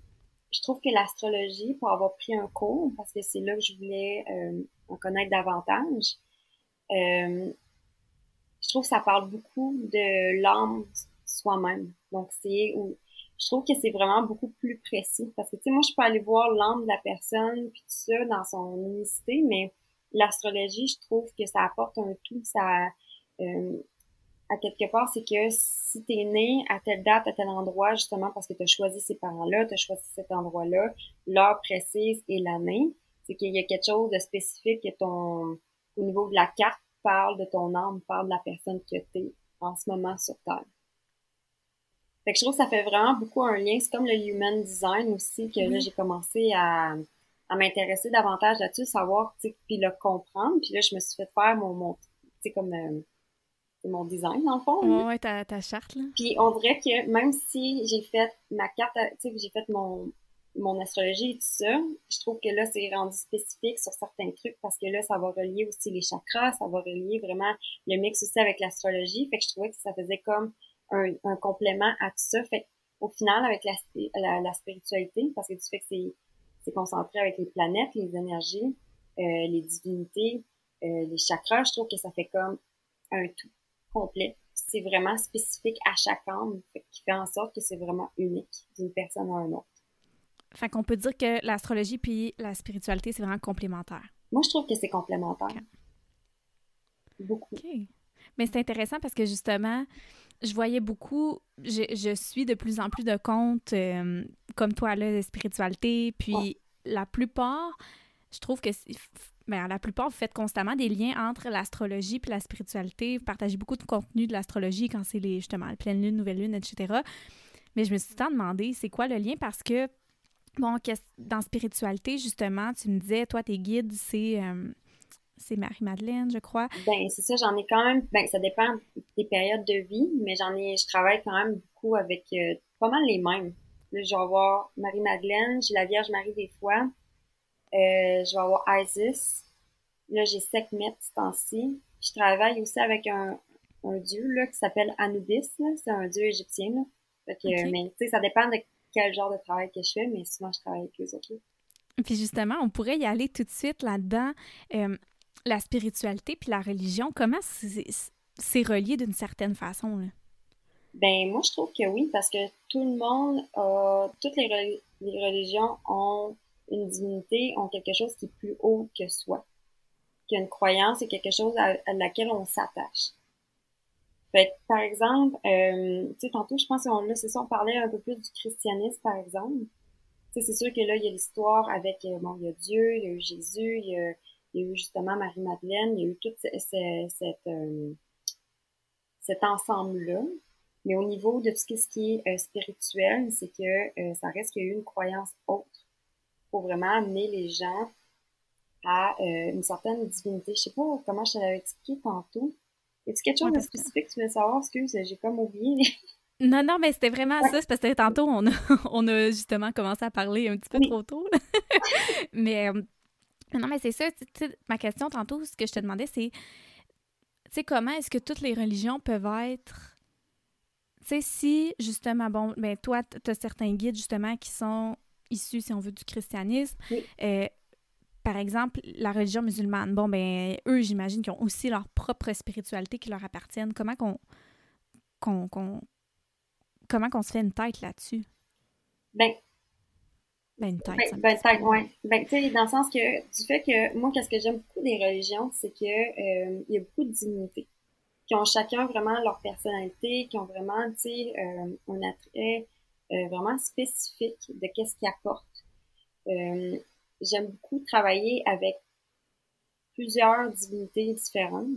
Speaker 2: je trouve que l'astrologie, pour avoir pris un cours, parce que c'est là que je voulais euh, en connaître davantage, euh, je trouve que ça parle beaucoup de l'âme soi-même. Donc, c'est où je trouve que c'est vraiment beaucoup plus précis. Parce que, tu sais, moi, je peux aller voir l'âme de la personne, puis tout ça, dans son unicité, mais l'astrologie, je trouve que ça apporte un tout. Ça, euh, à quelque part, c'est que si tu es né à telle date, à tel endroit, justement parce que tu as choisi ces parents-là, tu as choisi cet endroit-là, l'heure précise et l'année, c'est qu'il y a quelque chose de spécifique que ton, au niveau de la carte, parle de ton âme, parle de la personne que tu es en ce moment sur Terre. Fait que je trouve que ça fait vraiment beaucoup un lien. C'est comme le human design aussi, que là, j'ai commencé à, à m'intéresser davantage là-dessus, savoir, puis le comprendre. Puis là, je me suis fait faire mon, mon tu sais, comme... Euh, mon design, dans le fond.
Speaker 1: Ouais, ta, ta, charte, là.
Speaker 2: Puis on dirait que même si j'ai fait ma carte, tu sais, j'ai fait mon, mon astrologie et tout ça, je trouve que là, c'est rendu spécifique sur certains trucs parce que là, ça va relier aussi les chakras, ça va relier vraiment le mix aussi avec l'astrologie. Fait que je trouvais que ça faisait comme un, un complément à tout ça. Fait au final, avec la, la, spiritualité, parce que tu fais que c'est, c'est concentré avec les planètes, les énergies, euh, les divinités, euh, les chakras, je trouve que ça fait comme un tout complet. C'est vraiment spécifique à chaque âme, qui fait en sorte que c'est vraiment unique d'une personne à une autre.
Speaker 1: Fait qu'on peut dire que l'astrologie puis la spiritualité, c'est vraiment complémentaire.
Speaker 2: Moi, je trouve que c'est complémentaire. Beaucoup. OK.
Speaker 1: Mais c'est intéressant parce que justement, je voyais beaucoup, je, je suis de plus en plus de comptes euh, comme toi, là, de spiritualité, puis la plupart, je trouve que ben, la plupart, vous faites constamment des liens entre l'astrologie et la spiritualité. Vous partagez beaucoup de contenu de l'astrologie quand c'est les, justement la pleine lune, nouvelle lune, etc. Mais je me suis tant demandé, c'est quoi le lien? Parce que, bon, dans spiritualité, justement, tu me disais, toi, tes guides, c'est... Euh, c'est Marie-Madeleine, je crois.
Speaker 2: Ben, c'est ça, j'en ai quand même, ben, ça dépend des périodes de vie, mais j'en ai, je travaille quand même beaucoup avec euh, pas mal les mêmes. Là, je vais avoir Marie-Madeleine, j'ai la Vierge Marie des fois, euh, je vais avoir Isis. Là, j'ai Sekhmet ce temps-ci. Je travaille aussi avec un, un dieu là, qui s'appelle Anubis. C'est un dieu égyptien. Là. Fait que, mais, ça dépend de quel genre de travail que je fais, mais souvent, je travaille avec autres.
Speaker 1: Puis justement, on pourrait y aller tout de suite là-dedans. Euh, la spiritualité puis la religion, comment c'est relié d'une certaine façon? Là?
Speaker 2: Ben, moi, je trouve que oui, parce que tout le monde, a, toutes les, les religions ont une divinité ont quelque chose qui est plus haut que soi. Qu'une croyance est quelque chose à, laquelle on s'attache. Par exemple, euh, tu sais, tantôt, je pense qu'on là, c'est on parlait un peu plus du christianisme, par exemple. Tu c'est sûr que là, il y a l'histoire avec, euh, bon, il y a Dieu, il y a eu Jésus, il y a, eu justement Marie-Madeleine, il y a eu tout euh, cet ensemble-là. Mais au niveau de tout ce qui est spirituel, c'est que ça reste qu'il y a eu une croyance autre pour vraiment amener les gens à une certaine divinité. Je sais pas comment je l'avais expliqué tantôt. Est-ce quelque chose de spécifique que tu voulais savoir? Excuse, j'ai comme oublié.
Speaker 1: Non, non, mais c'était vraiment ça. C'est parce que tantôt, on a, on a justement commencé à parler un petit peu trop tôt. mais euh, non, mais c'est ça. Ma question tantôt, ce que je te demandais, c'est tu sais, comment est-ce que toutes les religions peuvent être. Tu sais, si justement, bon, ben toi, tu as certains guides justement qui sont issus, si on veut, du christianisme. Euh, par exemple, la religion musulmane, bon, ben, eux, j'imagine qu'ils ont aussi leur propre spiritualité qui leur appartiennent. Comment qu'on. comment qu'on se fait une tête là-dessus?
Speaker 2: Ben.
Speaker 1: Ben, une tête.
Speaker 2: Ben, ben tête, ouais. Ben, tu sais, dans le sens que, du fait que, moi, qu'est-ce que j'aime beaucoup des religions, c'est que, euh, il y a beaucoup de dignité. qui ont chacun vraiment leur personnalité, qui ont vraiment, tu sais, euh, un attrait euh, vraiment spécifique de qu'est-ce qu'ils apportent. Euh, j'aime beaucoup travailler avec plusieurs divinités différentes.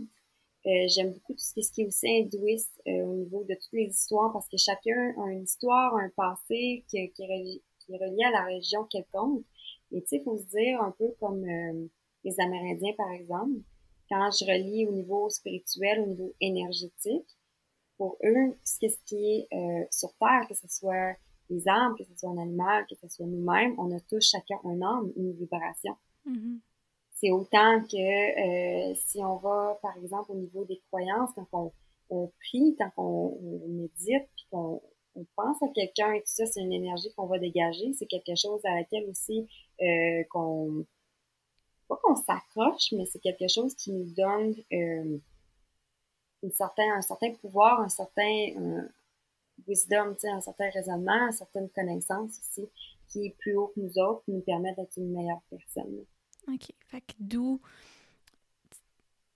Speaker 2: Euh, j'aime beaucoup tout ce qui est aussi hindouiste euh, au niveau de toutes les histoires parce que chacun a une histoire, un passé qui, qui, est, relié, à la religion quelconque. Et tu sais, il faut se dire un peu comme euh, les Amérindiens, par exemple. Quand je relis au niveau spirituel, au niveau énergétique, pour eux, ce qui est sur Terre, que ce soit les arbres, que ce soit un animal, que ce soit nous-mêmes, on a tous chacun un âme, une vibration. Mm-hmm. C'est autant que euh, si on va, par exemple, au niveau des croyances, quand on, prie, quand on, médite, puis qu'on on pense à quelqu'un et tout ça, c'est une énergie qu'on va dégager. C'est quelque chose à laquelle aussi euh, qu'on pas qu'on s'accroche, mais c'est quelque chose qui nous donne euh, une certain, un certain pouvoir, un certain wisdom, un certain raisonnement, une certaine connaissance aussi, qui est plus haut que nous autres, qui nous permet d'être une meilleure personne.
Speaker 1: OK. Fait que d'où,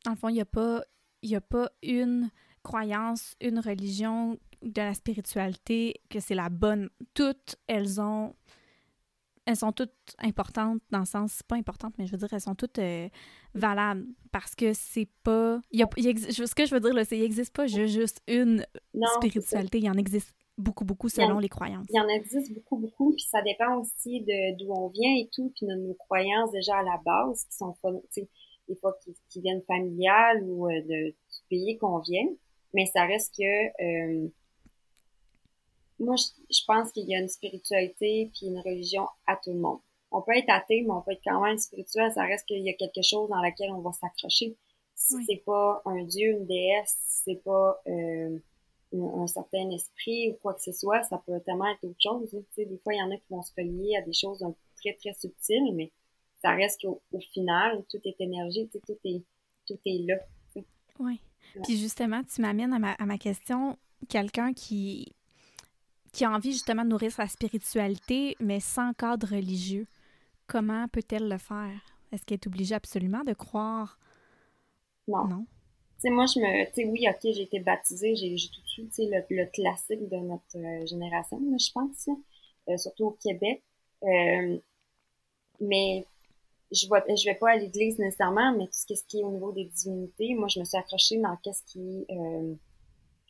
Speaker 1: dans le fond, il n'y a, a pas une croyance, une religion de la spiritualité que c'est la bonne. Toutes, elles ont. Elles sont toutes importantes dans le sens, pas importantes, mais je veux dire, elles sont toutes euh, valables parce que c'est pas. Y a, ce que je veux dire, là, c'est qu'il n'existe pas juste une spiritualité, il y en existe beaucoup, beaucoup selon les croyances.
Speaker 2: Il y en existe beaucoup, beaucoup, puis ça dépend aussi de d'où on vient et tout, puis de nos croyances déjà à la base, qui sont pas, tu sais, des fois qui, qui, viennent familiales ou euh, de, du pays qu'on vient, mais ça reste que euh, moi, je, pense qu'il y a une spiritualité puis une religion à tout le monde. On peut être athée, mais on peut être quand même spirituel. Ça reste qu'il y a quelque chose dans laquelle on va s'accrocher. Si c'est pas un dieu, une déesse, c'est pas euh, un certain esprit ou quoi que ce soit, ça peut tellement être autre chose. Tu sais, des fois, il y en a qui vont se relier à des choses très, très subtiles, mais ça reste qu'au au final, tout est énergie, tout est, tout est là.
Speaker 1: Oui. Puis justement, tu m'amènes à ma, à ma question, quelqu'un qui, qui a envie justement de nourrir sa spiritualité, mais sans cadre religieux, comment peut-elle le faire? Est-ce qu'elle est obligée absolument de croire?
Speaker 2: Non. Non sais, moi, je me, tu sais, oui, ok, j'ai été baptisée, j'ai tout de suite, tu sais, le, classique de notre euh, génération, je pense, euh, surtout au Québec. Euh, mais je vois, je vais pas à l'église nécessairement, mais tout ce qui est au niveau des divinités, moi, je me suis accrochée dans qu'est-ce qui, euh,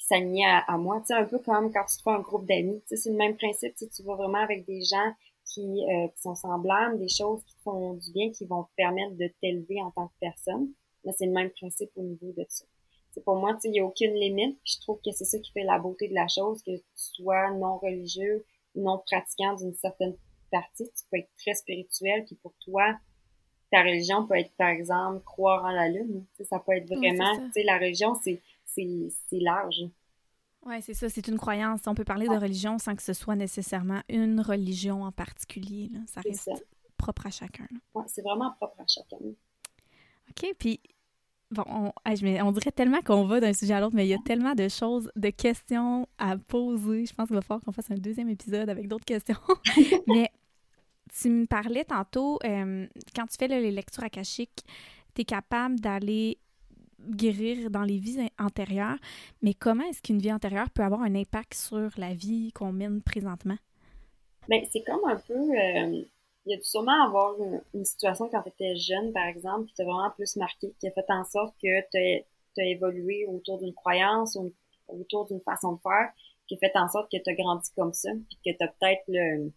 Speaker 2: qui à, à, moi. Tu sais, un peu comme quand tu te fais un groupe d'amis. Tu sais, c'est le même principe. Tu, sais, tu vas vraiment avec des gens qui, qui sont semblables, des choses qui font du bien, qui vont te permettre de t'élever en tant que personne. Mais c'est le même principe au niveau de ça. C'est pour moi, il n'y a aucune limite. Puis je trouve que c'est ça qui fait la beauté de la chose, que tu sois non religieux, non pratiquant d'une certaine partie. Tu peux être très spirituel, puis pour toi, ta religion peut être, par exemple, croire en la lune. ça peut être vraiment, tu sais, la religion, c'est large.
Speaker 1: Oui, c'est ça, c'est une croyance. On peut parler de religion sans que ce soit nécessairement une religion en particulier. Ça reste propre à chacun.
Speaker 2: Oui, c'est vraiment propre à chacun.
Speaker 1: OK, puis Bon, on, on dirait tellement qu'on va d'un sujet à l'autre, mais il y a tellement de choses, de questions à poser. Je pense qu'il va falloir qu'on fasse un deuxième épisode avec d'autres questions. mais tu me parlais tantôt, euh, quand tu fais les lectures akashiques, tu es capable d'aller guérir dans les vies antérieures, mais comment est-ce qu'une vie antérieure peut avoir un impact sur la vie qu'on mène présentement?
Speaker 2: Bien, c'est comme un peu... Euh, il y a dû sûrement avoir une, situation quand tu étais jeune, par exemple, qui t'a vraiment plus marqué, qui a fait en sorte que tu as, évolué autour d'une croyance ou autour d'une façon de faire, qui a fait en sorte que tu as grandi comme ça, puis que tu as peut-être le,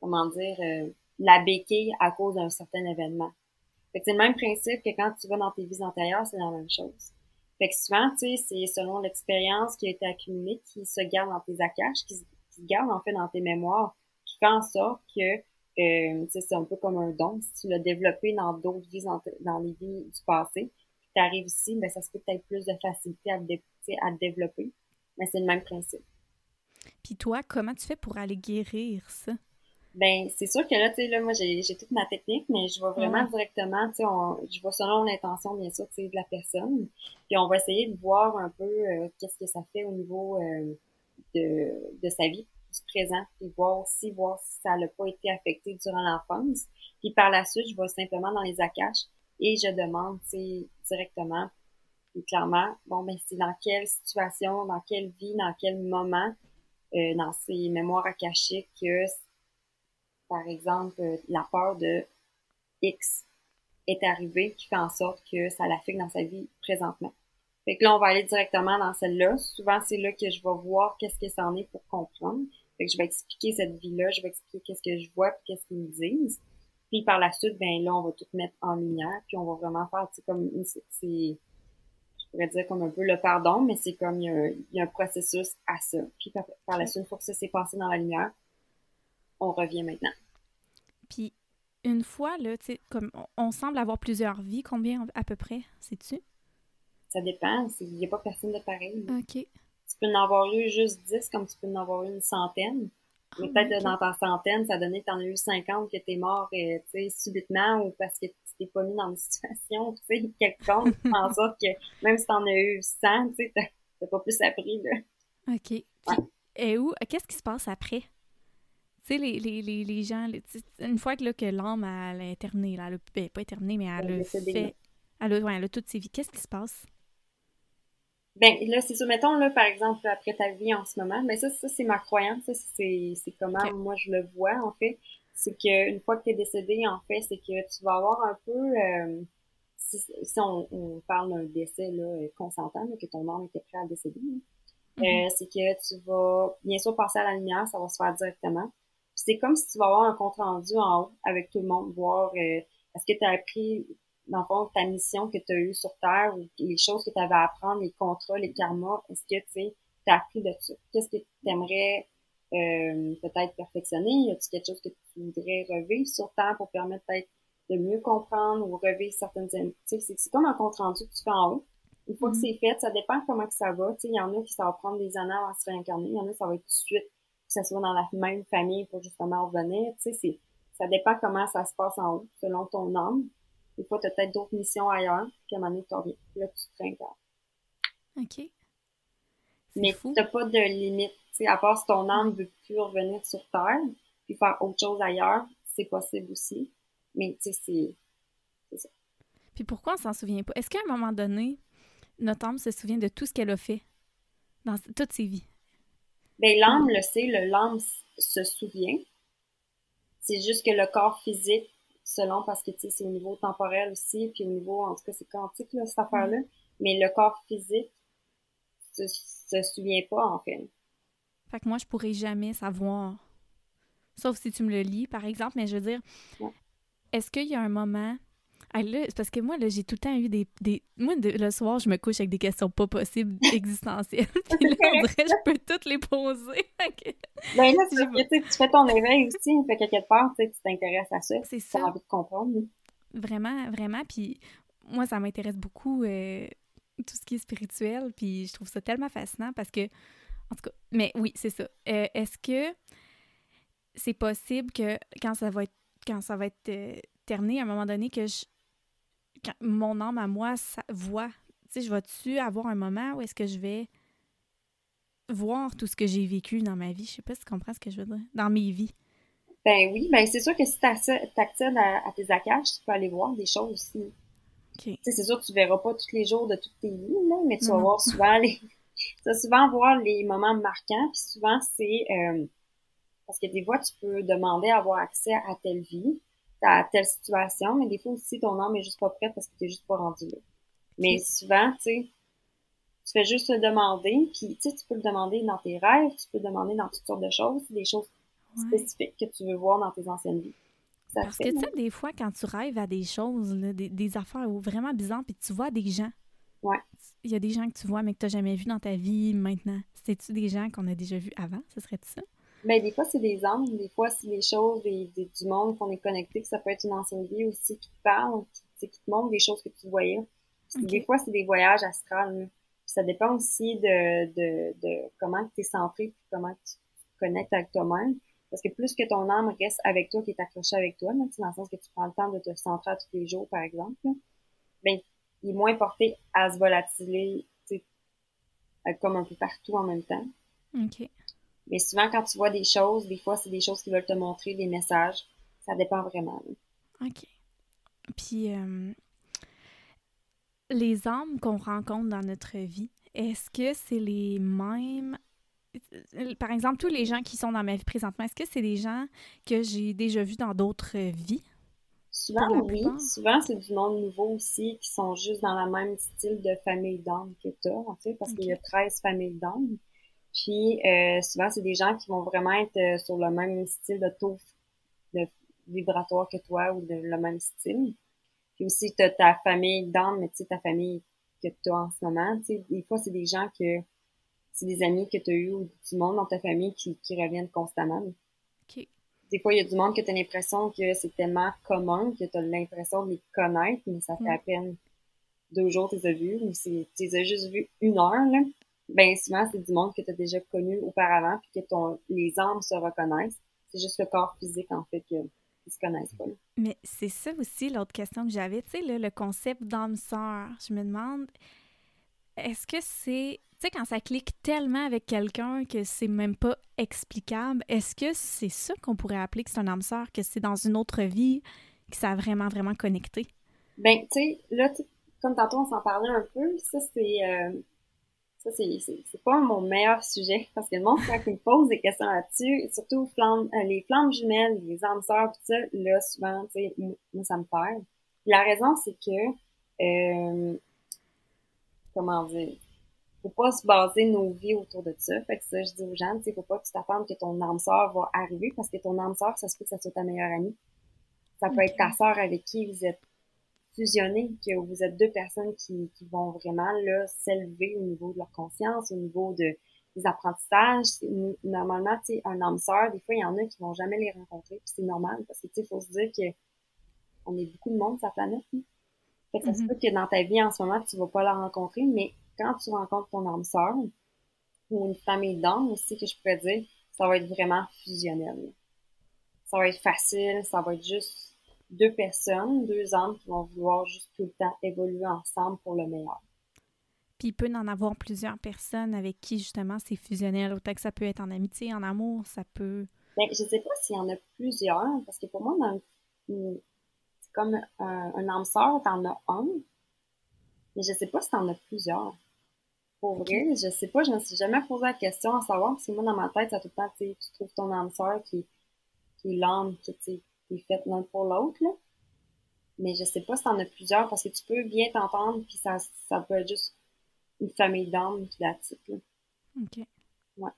Speaker 2: comment dire, euh, la béquille à cause d'un certain événement. Fait que c'est le même principe que quand tu vas dans tes vies antérieures, c'est la même chose. Fait que souvent, tu sais, c'est selon l'expérience qui a été accumulée qui se garde dans tes akash, qui, se garde en fait dans tes mémoires, qui fait en sorte que euh, c'est un peu comme un don. Si tu l'as développé dans d'autres vies, dans les vies du passé, tu arrives ici, ben, ça se peut peut-être plus de facilité à, à te développer. Mais c'est le même principe.
Speaker 1: Puis toi, comment tu fais pour aller guérir ça?
Speaker 2: Ben, c'est sûr que là, tu sais, là, moi, j'ai toute ma technique, mais je vais vraiment directement, tu sais, je vais selon l'intention, bien sûr, tu sais, de la personne. Puis on va essayer de voir un peu euh, qu'est-ce que ça fait au niveau euh, de, de sa vie du présent, puis voir aussi, voir si ça n'a pas été affecté durant l'enfance. Puis par la suite, je vais simplement dans les akash et je demande directement Et clairement, bon, ben, c'est dans quelle situation, dans quelle vie, dans quel moment, euh, dans ses mémoires akashiques que, par exemple, euh, la peur de X est arrivée qui fait en sorte que ça l'affecte dans sa vie présentement. Fait que là, on va aller directement dans celle-là. Souvent, c'est là que je vais voir qu'est-ce que ça en est pour comprendre. Fait que je vais expliquer cette vie-là, je vais expliquer qu'est-ce que je vois, puis qu'est-ce qu'ils me disent. Puis par la suite, ben là, on va tout mettre en lumière, puis on va vraiment faire, tu sais, comme, c'est, je pourrais dire comme un peu le pardon, mais c'est comme, il y, a, un processus à ça. Puis par, la suite, fois que ça s'est passé dans la lumière, on revient maintenant.
Speaker 1: Puis une fois, là, tu sais, comme on, semble avoir plusieurs vies, combien à peu près, sais-tu?
Speaker 2: Ça dépend, il n'y a pas personne de pareil.
Speaker 1: OK.
Speaker 2: Tu peux en avoir eu juste 10 comme tu peux en avoir eu une centaine. Mais ah, peut-être dans ta centaine, ça donnait que tu en as eu 50 que tu es mort euh, subitement ou parce que tu t'es pas mis dans une situation tu sais, quelconque en sorte que même si tu en as eu 100, tu t'as pas plus appris. Là.
Speaker 1: OK. Et où, qu'est-ce qui se passe après? Tu sais, les, les, les, les gens, une fois que, là, que l'âme elle est terminée, là, elle a, ben, pas terminée, mais elle, a fait. Elle a, ouais, elle a toutes ses vies. Qu'est-ce qui se passe?
Speaker 2: Ben là, c'est ça. Mettons, là, par exemple, après ta vie en ce moment, mais ça, ça c'est ma croyance. Ça, c'est, comment moi je le vois, en fait. C'est qu'une fois que tu es décédé, en fait, c'est que tu vas avoir un peu... Euh, si, on, on, parle d'un décès là, consentant, que ton âme était prêt à décéder, euh, mm-hmm. c'est que tu vas bien sûr passer à la lumière, ça va se faire directement. C'est comme si tu vas avoir un compte rendu en haut avec tout le monde, voir euh, est-ce que tu as appris dans le fond, ta mission que tu as eue sur Terre ou les choses que tu avais à apprendre, les contrats, les karmas, est-ce que tu as appris de ça? Qu'est-ce que tu aimerais euh, peut-être perfectionner? Y a-t-il quelque chose que tu voudrais revivre sur Terre pour permettre peut-être de mieux comprendre ou revivre certaines... Sais, c'est comme un compte rendu que tu fais en haut. Une fois que mm-hmm. c'est fait, ça dépend comment que ça va. Il y en a qui ça va prendre des années à se réincarner. Il y en a ça va être tout de suite, que ça soit dans la même famille pour justement revenir. Tu sais, ça dépend comment ça se passe en haut, selon ton âme. Des fois, tu as peut-être d'autres missions ailleurs, puis à un moment donné, tu reviens. Là, tu te
Speaker 1: OK.
Speaker 2: Mais tu n'as pas de limite. sais, à part si ton âme veut plus revenir sur Terre, puis faire autre chose ailleurs, c'est possible aussi. Mais tu sais, c'est ça.
Speaker 1: Puis pourquoi on s'en souvient pas? Est-ce qu'à un moment donné, notre âme se souvient de tout ce qu'elle a fait dans toutes ses vies?
Speaker 2: Ben, l'âme le sait, l'âme se souvient. C'est juste que le corps physique selon parce que tu sais c'est au niveau temporel aussi puis au niveau en tout cas c'est quantique là, cette affaire-là mais le corps physique se, se souvient pas en fait.
Speaker 1: Fait que moi je pourrais jamais savoir. Sauf si tu me le lis par exemple mais je veux dire est-ce qu'il y a un moment c'est parce que moi, là, j'ai tout le temps eu des. des... Moi, le soir, je me couche avec des questions pas possibles existentielles. Puis là, on dirait je peux toutes les poser.
Speaker 2: ben là, tu, tu fais ton éveil aussi. Fait que quelque part, tu t'intéresses à ça. C'est ça. Envie de comprendre.
Speaker 1: Vraiment, vraiment. Puis moi, ça m'intéresse beaucoup euh, tout ce qui est spirituel. Puis je trouve ça tellement fascinant parce que. En tout cas, mais oui, c'est ça. Euh, est-ce que c'est possible que quand ça va être quand ça va être euh, terminé, à un moment donné, que je, mon âme à moi ça, voit. Tu sais, je vais-tu avoir un moment où est-ce que je vais voir tout ce que j'ai vécu dans ma vie? Je sais pas si tu comprends ce que je veux dire. Dans mes vies.
Speaker 2: Ben oui, ben c'est sûr que si tu accèdes à, à, tes accages, tu peux aller voir des choses aussi. C'est sûr que tu verras pas tous les jours de toutes tes vies, mais tu vas voir souvent les. tu vas souvent voir les moments marquants, puis souvent c'est euh, parce que des fois tu peux demander à avoir accès à telle vie, à telle situation, mais des fois aussi, ton âme est juste pas prête parce que t'es juste pas rendu là. Mais souvent, tu sais, tu fais juste le demander, puis tu sais, tu peux le demander dans tes rêves, tu peux le demander dans toutes sortes de choses, des choses spécifiques que tu veux voir dans tes anciennes vies.
Speaker 1: parce que tu sais, des fois, quand tu rêves à des choses, des, des, affaires vraiment bizarres, puis tu vois des gens.
Speaker 2: Ouais.
Speaker 1: Il y a des gens que tu vois, mais que tu n'as jamais vu dans ta vie maintenant. C'est-tu des gens qu'on a déjà vus avant? Ce serait ça?
Speaker 2: Ben, des fois, c'est des âmes, des fois, c'est des choses des, du monde qu'on est connecté, que ça peut être une ancienne vie aussi qui te parle, qui, qui te montre des choses que tu voyais. Des fois, c'est des voyages astrales. Ça dépend aussi de, de, de comment tu es centré puis comment tu te connectes avec toi-même. Parce que plus que ton âme reste avec toi, qui est accroché avec toi, dans le sens que tu prends le temps de te centrer à tous les jours, par exemple, ben, il est moins porté à se volatiler, comme un peu partout en même temps.
Speaker 1: OK.
Speaker 2: Mais souvent, quand tu vois des choses, des fois, c'est des choses qui veulent te montrer, des messages. Ça dépend vraiment.
Speaker 1: OK. Puis, euh, les âmes qu'on rencontre dans notre vie, est-ce que c'est les mêmes euh, par exemple, tous les gens qui sont dans ma vie présentement, est-ce que c'est des gens que j'ai déjà vus dans d'autres vies?
Speaker 2: Souvent, oui. Souvent, c'est du monde nouveau aussi qui sont juste dans le même style de famille d'âme que toi, en fait, parce qu'il y a 13 familles d'âmes. Puis, euh, souvent, c'est des gens qui vont vraiment être euh, sur le même style de taux de vibratoire que toi ou de le même style. Puis aussi, tu as ta famille d'âme, mais tu sais, ta famille que tu as en ce moment. Tu sais, des fois, c'est des gens que c'est des amis que tu as eu ou du monde dans ta famille qui, qui reviennent constamment. Des fois, il y a du monde que tu as l'impression que c'est tellement commun que tu as l'impression de les connaître, mais ça fait à peine deux jours que tu les as vus, ou tu les as juste vus une heure. Là. Ben souvent, c'est du monde que tu as déjà connu auparavant, puis que ton, les âmes se reconnaissent. C'est juste le corps physique, en fait, qu'ils se connaissent pas.
Speaker 1: Mais c'est ça aussi l'autre question que j'avais, tu sais, le concept d'âme sœur. Je me demande, est-ce que c'est tu sais, quand ça clique tellement avec quelqu'un que c'est même pas explicable, est-ce que c'est ça qu'on pourrait appeler que c'est un âme sœur, que c'est dans une autre vie, que ça a vraiment, vraiment connecté?
Speaker 2: Ben, tu sais, là, comme tantôt on s'en parlait un peu, ça c'est. Euh, ça, c'est pas mon meilleur sujet, parce que le monde, quand il me pose des questions là-dessus, surtout euh, les flammes jumelles, les âmes sœurs, tout ça, là, souvent, tu sais, moi, ça me perd. La raison, c'est que, euh, comment dire, faut pas se baser nos vies autour de ça. Fait que ça, je dis aux gens, tu faut pas que tu t'attendes que ton âme sœur va arriver parce que ton âme sœur, ça se peut que ça soit ta meilleure amie. Ça peut être ta sœur avec qui vous êtes fusionnés, que vous êtes deux personnes qui, qui vont vraiment là s'élever au niveau de leur conscience, au niveau de, des apprentissages. Normalement, tu sais, un âme sœur, des fois, il y en a qui vont jamais les rencontrer, puis c'est normal parce que tu sais, faut se dire que on est beaucoup de monde sur la planète. Hein. Fait que ça se mm-hmm. peut que dans ta vie en ce moment, tu vas pas la rencontrer, mais quand tu rencontres ton âme sœur, ou une famille d'âmes aussi, que je pourrais dire, ça va être vraiment fusionnel. Ça va être facile, ça va être juste deux personnes, deux âmes qui vont vouloir juste tout le temps évoluer ensemble pour le meilleur.
Speaker 1: Puis il peut en avoir plusieurs personnes avec qui justement c'est fusionnel, autant que ça peut être en amitié, en amour, ça peut.
Speaker 2: Ben, je sais pas s'il y en a plusieurs, parce que pour moi, c'est comme un, un âme sœur, t'en as un, mais je sais pas si t'en as plusieurs. Pour vrai, je sais pas, je me suis jamais posé la question à savoir, parce que moi, dans ma tête, ça tout le temps, tu trouves ton âme sœur qui, qui est l'âme qui, qui est faite l'un pour l'autre, là. Mais je sais pas si t'en as plusieurs, parce que tu peux bien t'entendre, puis ça, ça peut être juste une famille d'âmes qui la là.
Speaker 1: OK.
Speaker 2: Ouais.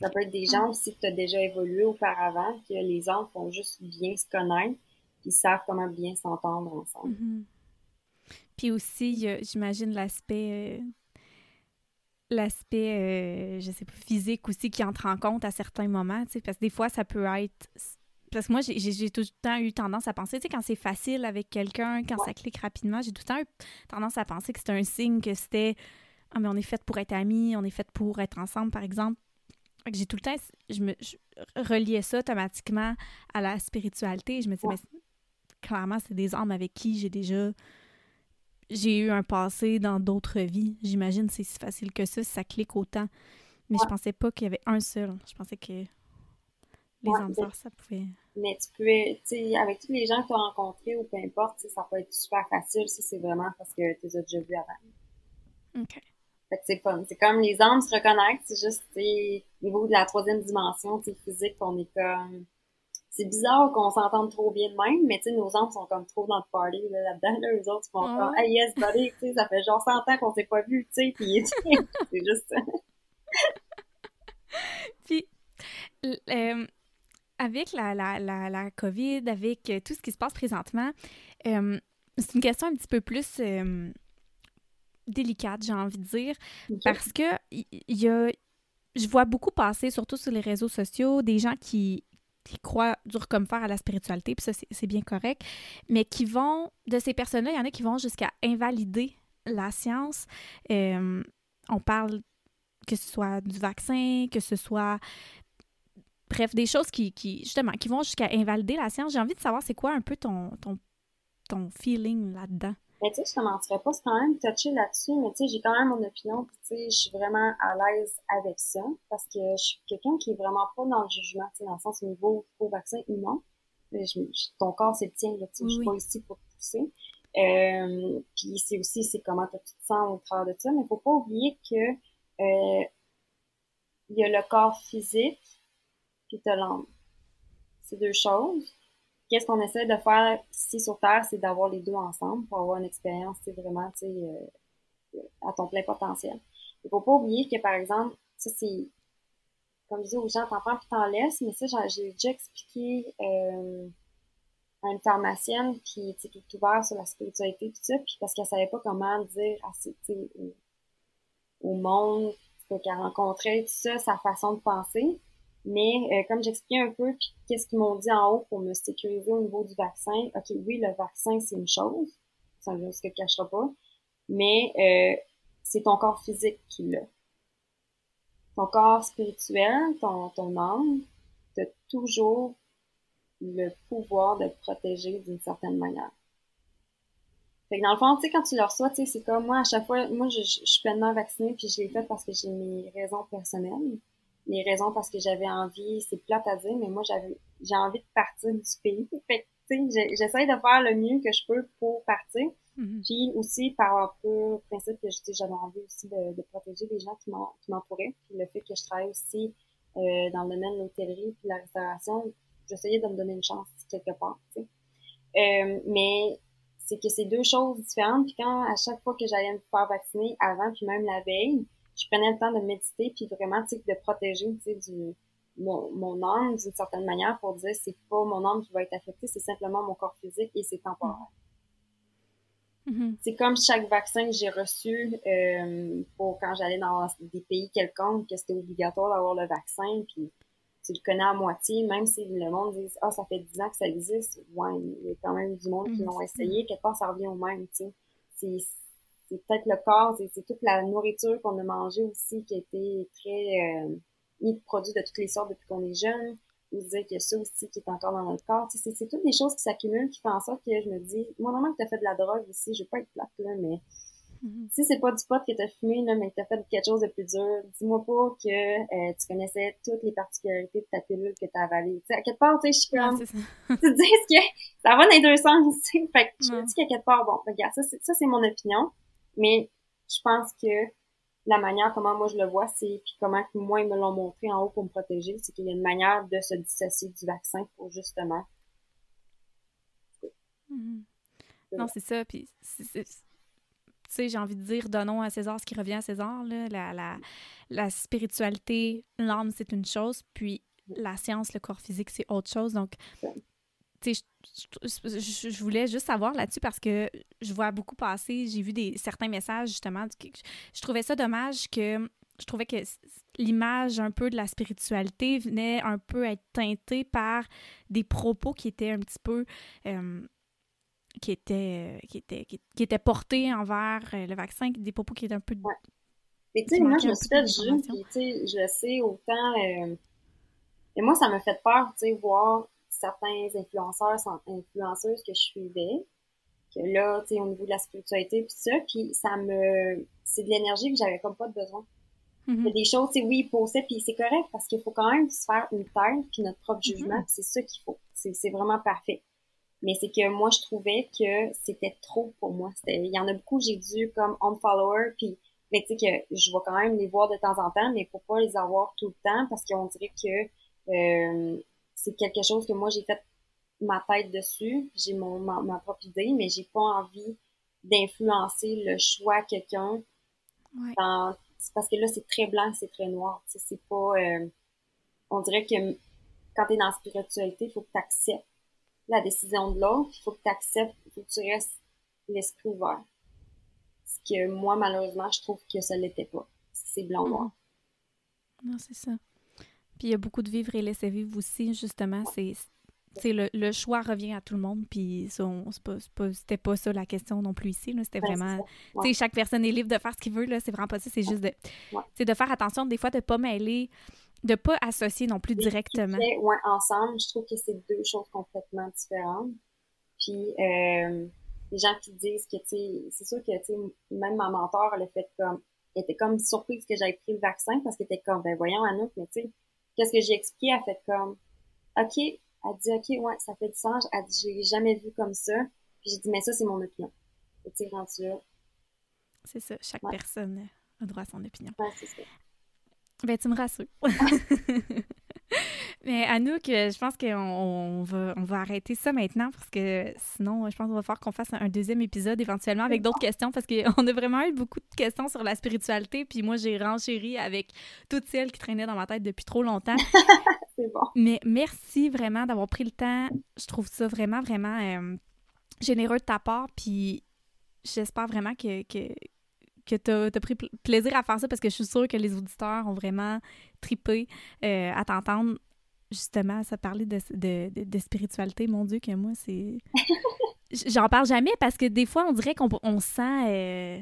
Speaker 2: Ça peut être des gens aussi que tu as déjà évolué auparavant, que les âmes font juste bien se connaître, puis savent comment bien s'entendre ensemble.
Speaker 1: Mm-hmm. Puis aussi, j'imagine l'aspect euh, l'aspect, euh, je sais pas, physique aussi qui entre en compte à certains moments, tu sais, parce que des fois, ça peut être... Parce que moi, j'ai tout le temps eu tendance à penser, tu sais, quand c'est facile avec quelqu'un, quand ça clique rapidement, j'ai tout le temps eu tendance à penser que c'était un signe que c'était « Ah, mais on est fait pour être amis, on est fait pour être ensemble, par exemple. » J'ai tout le temps, je me reliais ça automatiquement à la spiritualité. Je me disais, mais clairement, c'est des âmes avec qui j'ai déjà j'ai eu un passé dans d'autres vies. J'imagine c'est si facile que ça, ça clique autant. Mais je pensais pas qu'il y avait un seul. Je pensais que les ouais, ça pouvait.
Speaker 2: Mais tu peux, tu sais, avec tous les gens que tu as rencontrés ou peu importe, ça peut être super facile. Ça, c'est vraiment parce que tu les as déjà vus avant.
Speaker 1: OK.
Speaker 2: Fait que c'est fun. C'est comme les âmes se reconnectent, c'est juste, au niveau de la troisième dimension, tu physique, on est comme c'est bizarre qu'on s'entende trop bien de même, mais tu sais, nos âmes sont comme trop dans le party là-dedans. Là, eux autres font comme Hey yes, buddy, tu sais, ça fait genre 100 ans qu'on s'est pas vu, tu sais, puis c'est juste ça.
Speaker 1: puis, euh, avec la, la, la, la, COVID, avec euh, tout ce qui se passe présentement, euh, c'est une question un petit peu plus délicate, j'ai envie de dire, parce que il y a je vois beaucoup passer, surtout sur les réseaux sociaux, des gens qui qui croient dur comme fer à la spiritualité, puis ça, c'est bien correct, mais qui vont, de ces personnes-là, il y en a qui vont jusqu'à invalider la science. Euh, on parle que ce soit du vaccin, que ce soit bref, des choses qui, qui justement, qui vont jusqu'à invalider la science. J'ai envie de savoir c'est quoi un peu ton, ton, ton feeling là-dedans?
Speaker 2: Mais tu sais, je commencerais pas, c'est quand même touché là-dessus, mais tu sais, j'ai quand même mon opinion, tu sais, je suis vraiment à l'aise avec ça, parce que je suis quelqu'un qui est vraiment pas dans le jugement, tu sais, dans le sens au niveau vaccin ou non. Je, ton corps, c'est le tien, là, tu sais, je suis pas ici pour te pousser. Euh, puis c'est aussi c'est comment tu te sens au travers de ça, mais faut pas oublier que euh, il y a le corps physique puis l'âme. C'est deux choses. Qu'est-ce qu'on essaie de faire ici sur Terre, c'est d'avoir les deux ensemble pour avoir une expérience, vraiment, tu sais, euh, à ton plein potentiel. Il faut pas oublier que, par exemple, ça c'est, comme je disais aux gens, t'en prends puis t'en laisses, mais ça, j'ai déjà expliqué euh, à une pharmacienne qui, qui est ouverte sur la spiritualité tout ça, puis parce qu'elle savait pas comment dire assez, au, au monde qu'elle rencontrait, tout ça, sa façon de penser. Mais euh, comme j'expliquais un peu, qu'est-ce qu'ils m'ont dit en haut pour me sécuriser au niveau du vaccin, ok, oui, le vaccin, c'est une chose, ça ne se cachera pas, mais euh, c'est ton corps physique qui l'a. Ton corps spirituel, ton, ton âme, t'as toujours le pouvoir de te protéger d'une certaine manière. Fait que dans le fond, tu sais, quand tu le reçois, tu sais, c'est comme moi, à chaque fois, moi, je, je, suis pleinement vaccinée, puis je l'ai fait parce que j'ai mes raisons personnelles. Les raisons parce que j'avais envie, c'est plate à dire, mais moi, j'avais, j'ai envie de partir du pays. Fait que, tu sais, j'essaie de faire le mieux que je peux pour partir. Mm-hmm. Puis aussi, par un peu principe que j'avais envie aussi de, de, protéger les gens qui m'entouraient. Puis le fait que je travaille aussi euh, dans le domaine de l'hôtellerie puis la restauration, j'essayais de me donner une chance quelque part, tu sais. Euh, mais c'est que c'est deux choses différentes. Puis quand à chaque fois que j'allais me faire vacciner, avant puis même la veille, je prenais le temps de méditer puis vraiment, tu sais, de protéger, tu sais, du mon, mon âme d'une certaine manière pour dire c'est pas mon âme qui va être affectée, c'est simplement mon corps physique et c'est temporaire. Mm-hmm. C'est comme chaque vaccin que j'ai reçu euh, pour quand j'allais dans des pays quelconques, que c'était obligatoire d'avoir le vaccin, puis tu le connais à moitié, même si le monde dit Ah, ça fait 10 ans que ça existe, ouais, il y a quand même du monde qui mm. l'ont essayé, quelque part ça revient au même, tu sais. C'est, peut-être le corps, c'est, toute la nourriture qu'on a mangée aussi qui a été très euh, mis de produits de toutes les sortes depuis qu'on est jeune. Ou dire qu'il y a ça aussi qui est encore dans notre corps. C'est, c'est toutes des choses qui s'accumulent qui font en sorte que je me dis, moi, normalement que tu as fait de la drogue ici, je veux pas être plate là, mais Mhm. Si c'est pas du pot que t'as fumé, là, mais que t'as fait quelque chose de plus dur, dis-moi pas que euh, tu connaissais toutes les particularités de ta pilule que t'as avalée. à quelque part, tu sais, je suis comme... tu te dis que ça va dans les deux sens, tu Fait que je me dis qu'à quelque part, bon, regarde, ça, c'est, ça, c'est mon opinion. Mais je pense que la manière comment moi je le vois, c'est puis comment moi ils me l'ont montré en haut pour me protéger, c'est qu'il y a une manière de se dissocier du vaccin pour justement.
Speaker 1: Mhm. Non, c'est ça. Puis c'est, sais, j'ai envie de dire donnons à César ce qui revient à César. Là. La, la, la spiritualité, l'âme, c'est une chose, puis la science, le corps physique, c'est autre chose. Donc, tu sais, je, je, voulais juste savoir là-dessus parce que je vois beaucoup passer, j'ai vu des, certains messages justement. Je trouvais ça dommage que je trouvais que l'image un peu de la spiritualité venait un peu être teintée par des propos qui étaient un petit peu euh, qui était, qui était, qui, était porté envers euh, le vaccin, des propos qui étaient un peu...
Speaker 2: Ouais. Mais tu sais, moi, je me suis fait juger, puis tu sais, je sais autant... Euh, et moi, ça m'a fait peur, tu sais, voir certains influenceurs, influenceuses que je suivais, que là, tu sais, au niveau de la spiritualité, puis ça, puis ça me... C'est de l'énergie que j'avais comme pas de besoin. Il y a mm-hmm. des choses, tu sais, oui, ils posaient, puis c'est correct, parce qu'il faut quand même se faire une tête, puis notre propre mm-hmm. jugement, c'est ça qu'il faut. C'est vraiment parfait. Mais c'est que moi, je trouvais que c'était trop pour moi. Il y en a beaucoup, j'ai dû comme unfollower, puis mais tu sais que je vais quand même les voir de temps en temps, mais pour pas les avoir tout le temps, parce qu'on dirait que euh, c'est quelque chose que moi j'ai fait ma tête dessus, j'ai mon ma, propre idée, mais j'ai pas envie d'influencer le choix de quelqu'un. Ouais. parce que là c'est très blanc, c'est très noir. C'est pas. Euh, on dirait que quand tu es dans la spiritualité, il faut que tu acceptes la décision de l'autre, il faut que tu acceptes, il faut que tu restes l'esprit ouvert. Ce que moi, malheureusement, je trouve que ça l'était pas. C'est blanc-noir.
Speaker 1: Non, c'est ça. Puis il y a beaucoup de vivre et laisser vivre aussi, justement. C'est le, le, choix revient à tout le monde, puis c'était pas, ça la question non plus ici. C'était vraiment. Chaque personne est libre de faire ce qu'il veut. C'est vraiment pas ça. C'est juste de, de faire attention, des fois, de pas mêler de pas associer non plus directement.
Speaker 2: Ouais, ensemble, je trouve que c'est deux choses complètement différentes. Puis euh, les gens qui disent que tu sais, c'est sûr que même ma mentor, elle a fait comme, elle était comme surprise que j'avais pris le vaccin parce qu'elle était comme, ben voyons Anouk, mais tu sais, qu'est-ce que j'ai expliqué, elle fait comme, ok, elle dit ok, ouais, ça fait du sens, elle dit j'ai jamais vu comme ça. Puis j'ai dit mais ça c'est mon opinion. tu rendu là.
Speaker 1: C'est ça, chaque personne a droit à son opinion.
Speaker 2: Ouais, c'est ça.
Speaker 1: Ben, tu me rassures. Mais Anouk, je pense qu'on va, on va arrêter ça maintenant parce que sinon, je pense qu'on va falloir qu'on fasse un deuxième épisode éventuellement avec d'autres questions parce qu'on a vraiment eu beaucoup de questions sur la spiritualité. Puis moi, j'ai renchéri avec toutes celles qui traînaient dans ma tête depuis trop longtemps.
Speaker 2: C'est bon.
Speaker 1: Mais merci vraiment d'avoir pris le temps. Je trouve ça vraiment, vraiment euh, généreux de ta part. Puis j'espère vraiment que, que, que tu as, pris plaisir à faire ça parce que je suis sûre que les auditeurs ont vraiment tripé euh, à t'entendre justement ça parler de, de, de, spiritualité. Mon Dieu, que moi, c'est. J'en parle jamais parce que des fois, on dirait qu'on on sent. Euh,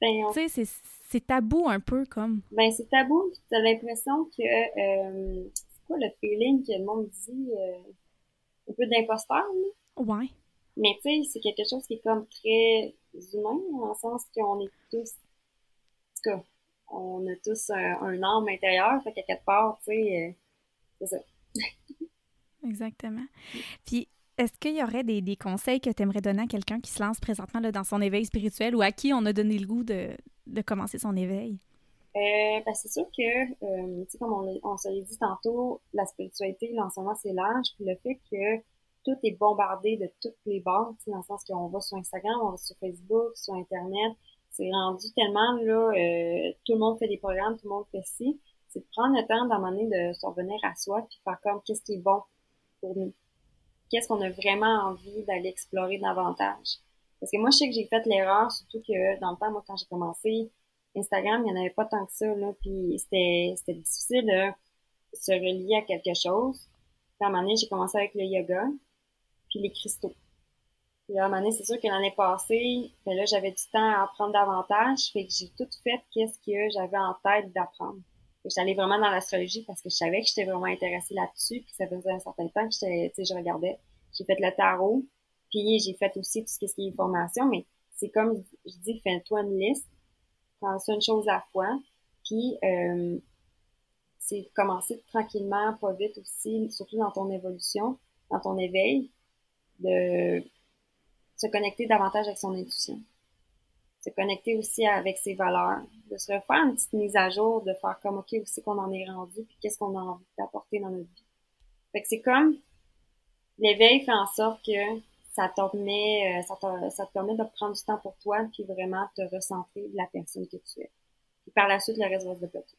Speaker 1: ben, tu sais, c'est tabou un peu comme.
Speaker 2: Ben, c'est tabou, tu as l'impression que. Euh, c'est quoi le feeling que le monde dit Un peu d'imposteur, là?
Speaker 1: Ouais.
Speaker 2: Mais tu sais, c'est quelque chose qui est comme très humains, dans le sens qu'on est tous, en tout cas, on a tous un, âme intérieur, fait qu'à quelque part, tu sais, euh, c'est ça.
Speaker 1: Exactement. Puis, est-ce qu'il y aurait des, conseils que tu aimerais donner à quelqu'un qui se lance présentement là, dans son éveil spirituel ou à qui on a donné le goût de, commencer son éveil?
Speaker 2: Euh, ben, c'est sûr que, euh, comme on, on se l'a dit tantôt, la spiritualité, l'enseignement, c'est large, puis le fait que tout est bombardé de toutes les bords, dans le sens qu'on va sur Instagram, on va sur Facebook, sur Internet. C'est rendu tellement, là, euh, tout le monde fait des programmes, tout le monde fait ci. C'est de prendre le temps d'amener de se revenir à soi puis faire comme qu'est-ce qui est bon pour nous? Qu'est-ce qu'on a vraiment envie d'aller explorer davantage? Parce que moi, je sais que j'ai fait l'erreur, surtout que dans le temps, moi, quand j'ai commencé Instagram, il n'y en avait pas tant que ça, là, puis c'était, c'était difficile de se relier à quelque chose. Puis à un moment donné, j'ai commencé avec le yoga puis les cristaux. Puis à un moment donné, c'est sûr que l'année passée, ben là, j'avais du temps à apprendre davantage, fait que j'ai tout fait qu'est-ce que j'avais en tête d'apprendre. J'allais vraiment dans l'astrologie parce que je savais que j'étais vraiment intéressée là-dessus, puis ça faisait un certain temps que j'étais, je regardais. J'ai fait le tarot, puis j'ai fait aussi tout ce qui est formation, mais c'est comme je dis, fais-toi une liste, prends ça une chose à la fois, puis euh, c'est commencer tranquillement, pas vite aussi, surtout dans ton évolution, dans ton éveil, de se connecter davantage avec son intuition. Se connecter aussi avec ses valeurs, de se refaire une petite mise à jour, de faire comme, OK, où c'est qu'on en est rendu, puis qu'est-ce qu'on a envie d'apporter dans notre vie. Fait que c'est comme, l'éveil fait en sorte que ça te permet, euh, ça te, ça te permet de prendre du temps pour toi, puis vraiment te recentrer de la personne que tu es. Puis par la suite, le reste va se développer.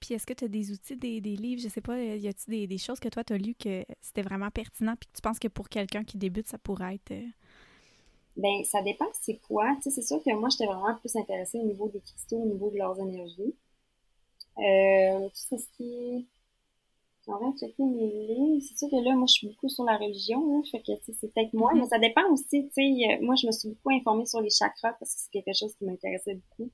Speaker 1: Puis est-ce que tu as des outils, des, des, livres, je sais pas, y a-t-il des, des, choses que toi tu as lues que c'était vraiment pertinent puis que tu penses que pour quelqu'un qui débute, ça pourrait être. Euh?
Speaker 2: Ben, ça dépend c'est quoi. Tu sais, c'est sûr que moi, j'étais vraiment plus intéressée au niveau des cristaux, au niveau de leurs énergies. Euh, tout ce qui est. J'ai envie de checker mes livres. C'est sûr que là, moi, je suis beaucoup sur la religion, là. Fait que, c'est peut-être moi. Mm-hmm. Mais ça dépend aussi, tu sais. Moi, je me suis beaucoup informée sur les chakras parce que c'est quelque chose qui m'intéressait beaucoup.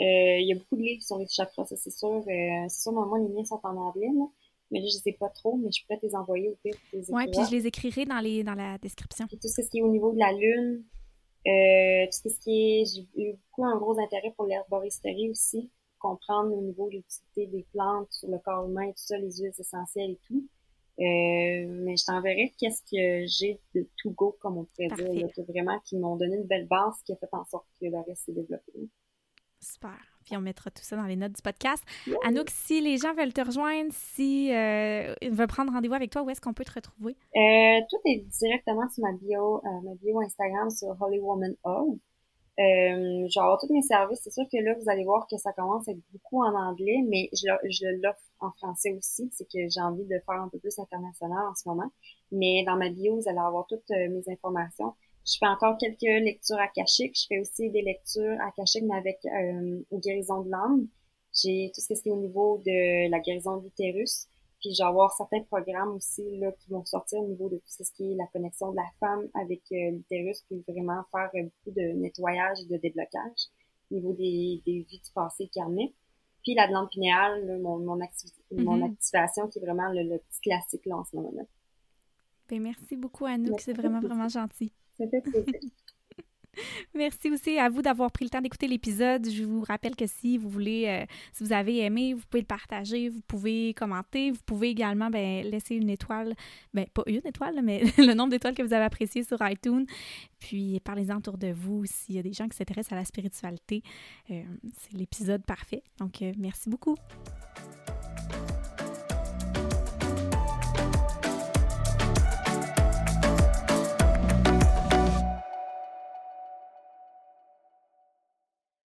Speaker 2: Euh, il y a beaucoup de livres sur les chakras, ça c'est sûr. Euh, c'est sûr, moi, les miens sont en anglais, là. Mais là, je sais pas trop, mais je pourrais te les envoyer au pire.
Speaker 1: Oui, puis je les écrirai dans, les, dans la description.
Speaker 2: tout ce qui est au niveau de la lune, euh, tout ce qui est... J'ai eu beaucoup un gros intérêt pour l'herboristerie aussi, comprendre au niveau de l'utilité des plantes sur le corps humain tout ça, les huiles essentielles et tout. Euh, mais je t'enverrai qu'est-ce que j'ai de tout go, comme on pourrait dire, là, vraiment qui m'ont donné une belle base qui a fait en sorte que le reste s'est développé.
Speaker 1: Super. Puis on mettra tout ça dans les notes du podcast. Anouk, si les gens veulent te rejoindre, si euh, veulent prendre rendez-vous avec toi, où est-ce qu'on peut te retrouver?
Speaker 2: Euh, tout est directement sur ma bio, euh, ma bio Instagram sur Holy Woman of. Euh, genre tous mes services, c'est sûr que là, vous allez voir que ça commence à être beaucoup en anglais, mais je, je l'offre en français aussi. C'est que j'ai envie de faire un peu plus international en ce moment. Mais dans ma bio, vous allez avoir toutes mes informations. Je fais encore quelques lectures akashiques. Je fais aussi des lectures akashiques, mais avec euh, une guérison de l'âme. J'ai tout ce qui est au niveau de la guérison de l'utérus. Puis je vais avoir certains programmes aussi là, qui vont sortir au niveau de tout ce qui est la connexion de la femme avec euh, l'utérus, puis vraiment faire euh, beaucoup de nettoyage et de déblocage au niveau des, des vies du passé karmique. Puis la glande pinéale, mon, mon, mon mm-hmm. activation qui est vraiment le, petit classique là, en ce moment-là.
Speaker 1: Ben, merci beaucoup, Anouk. C'est vraiment, vraiment gentil. Merci aussi à vous d'avoir pris le temps d'écouter l'épisode. Je vous rappelle que si vous voulez, euh, si vous avez aimé, vous pouvez le partager, vous pouvez commenter, vous pouvez également ben, laisser une étoile, ben pas une étoile, mais le nombre d'étoiles que vous avez apprécié sur iTunes. Puis parlez-en autour de vous s'il y a des gens qui s'intéressent à la spiritualité. Euh, c'est l'épisode parfait. Donc, euh, merci beaucoup.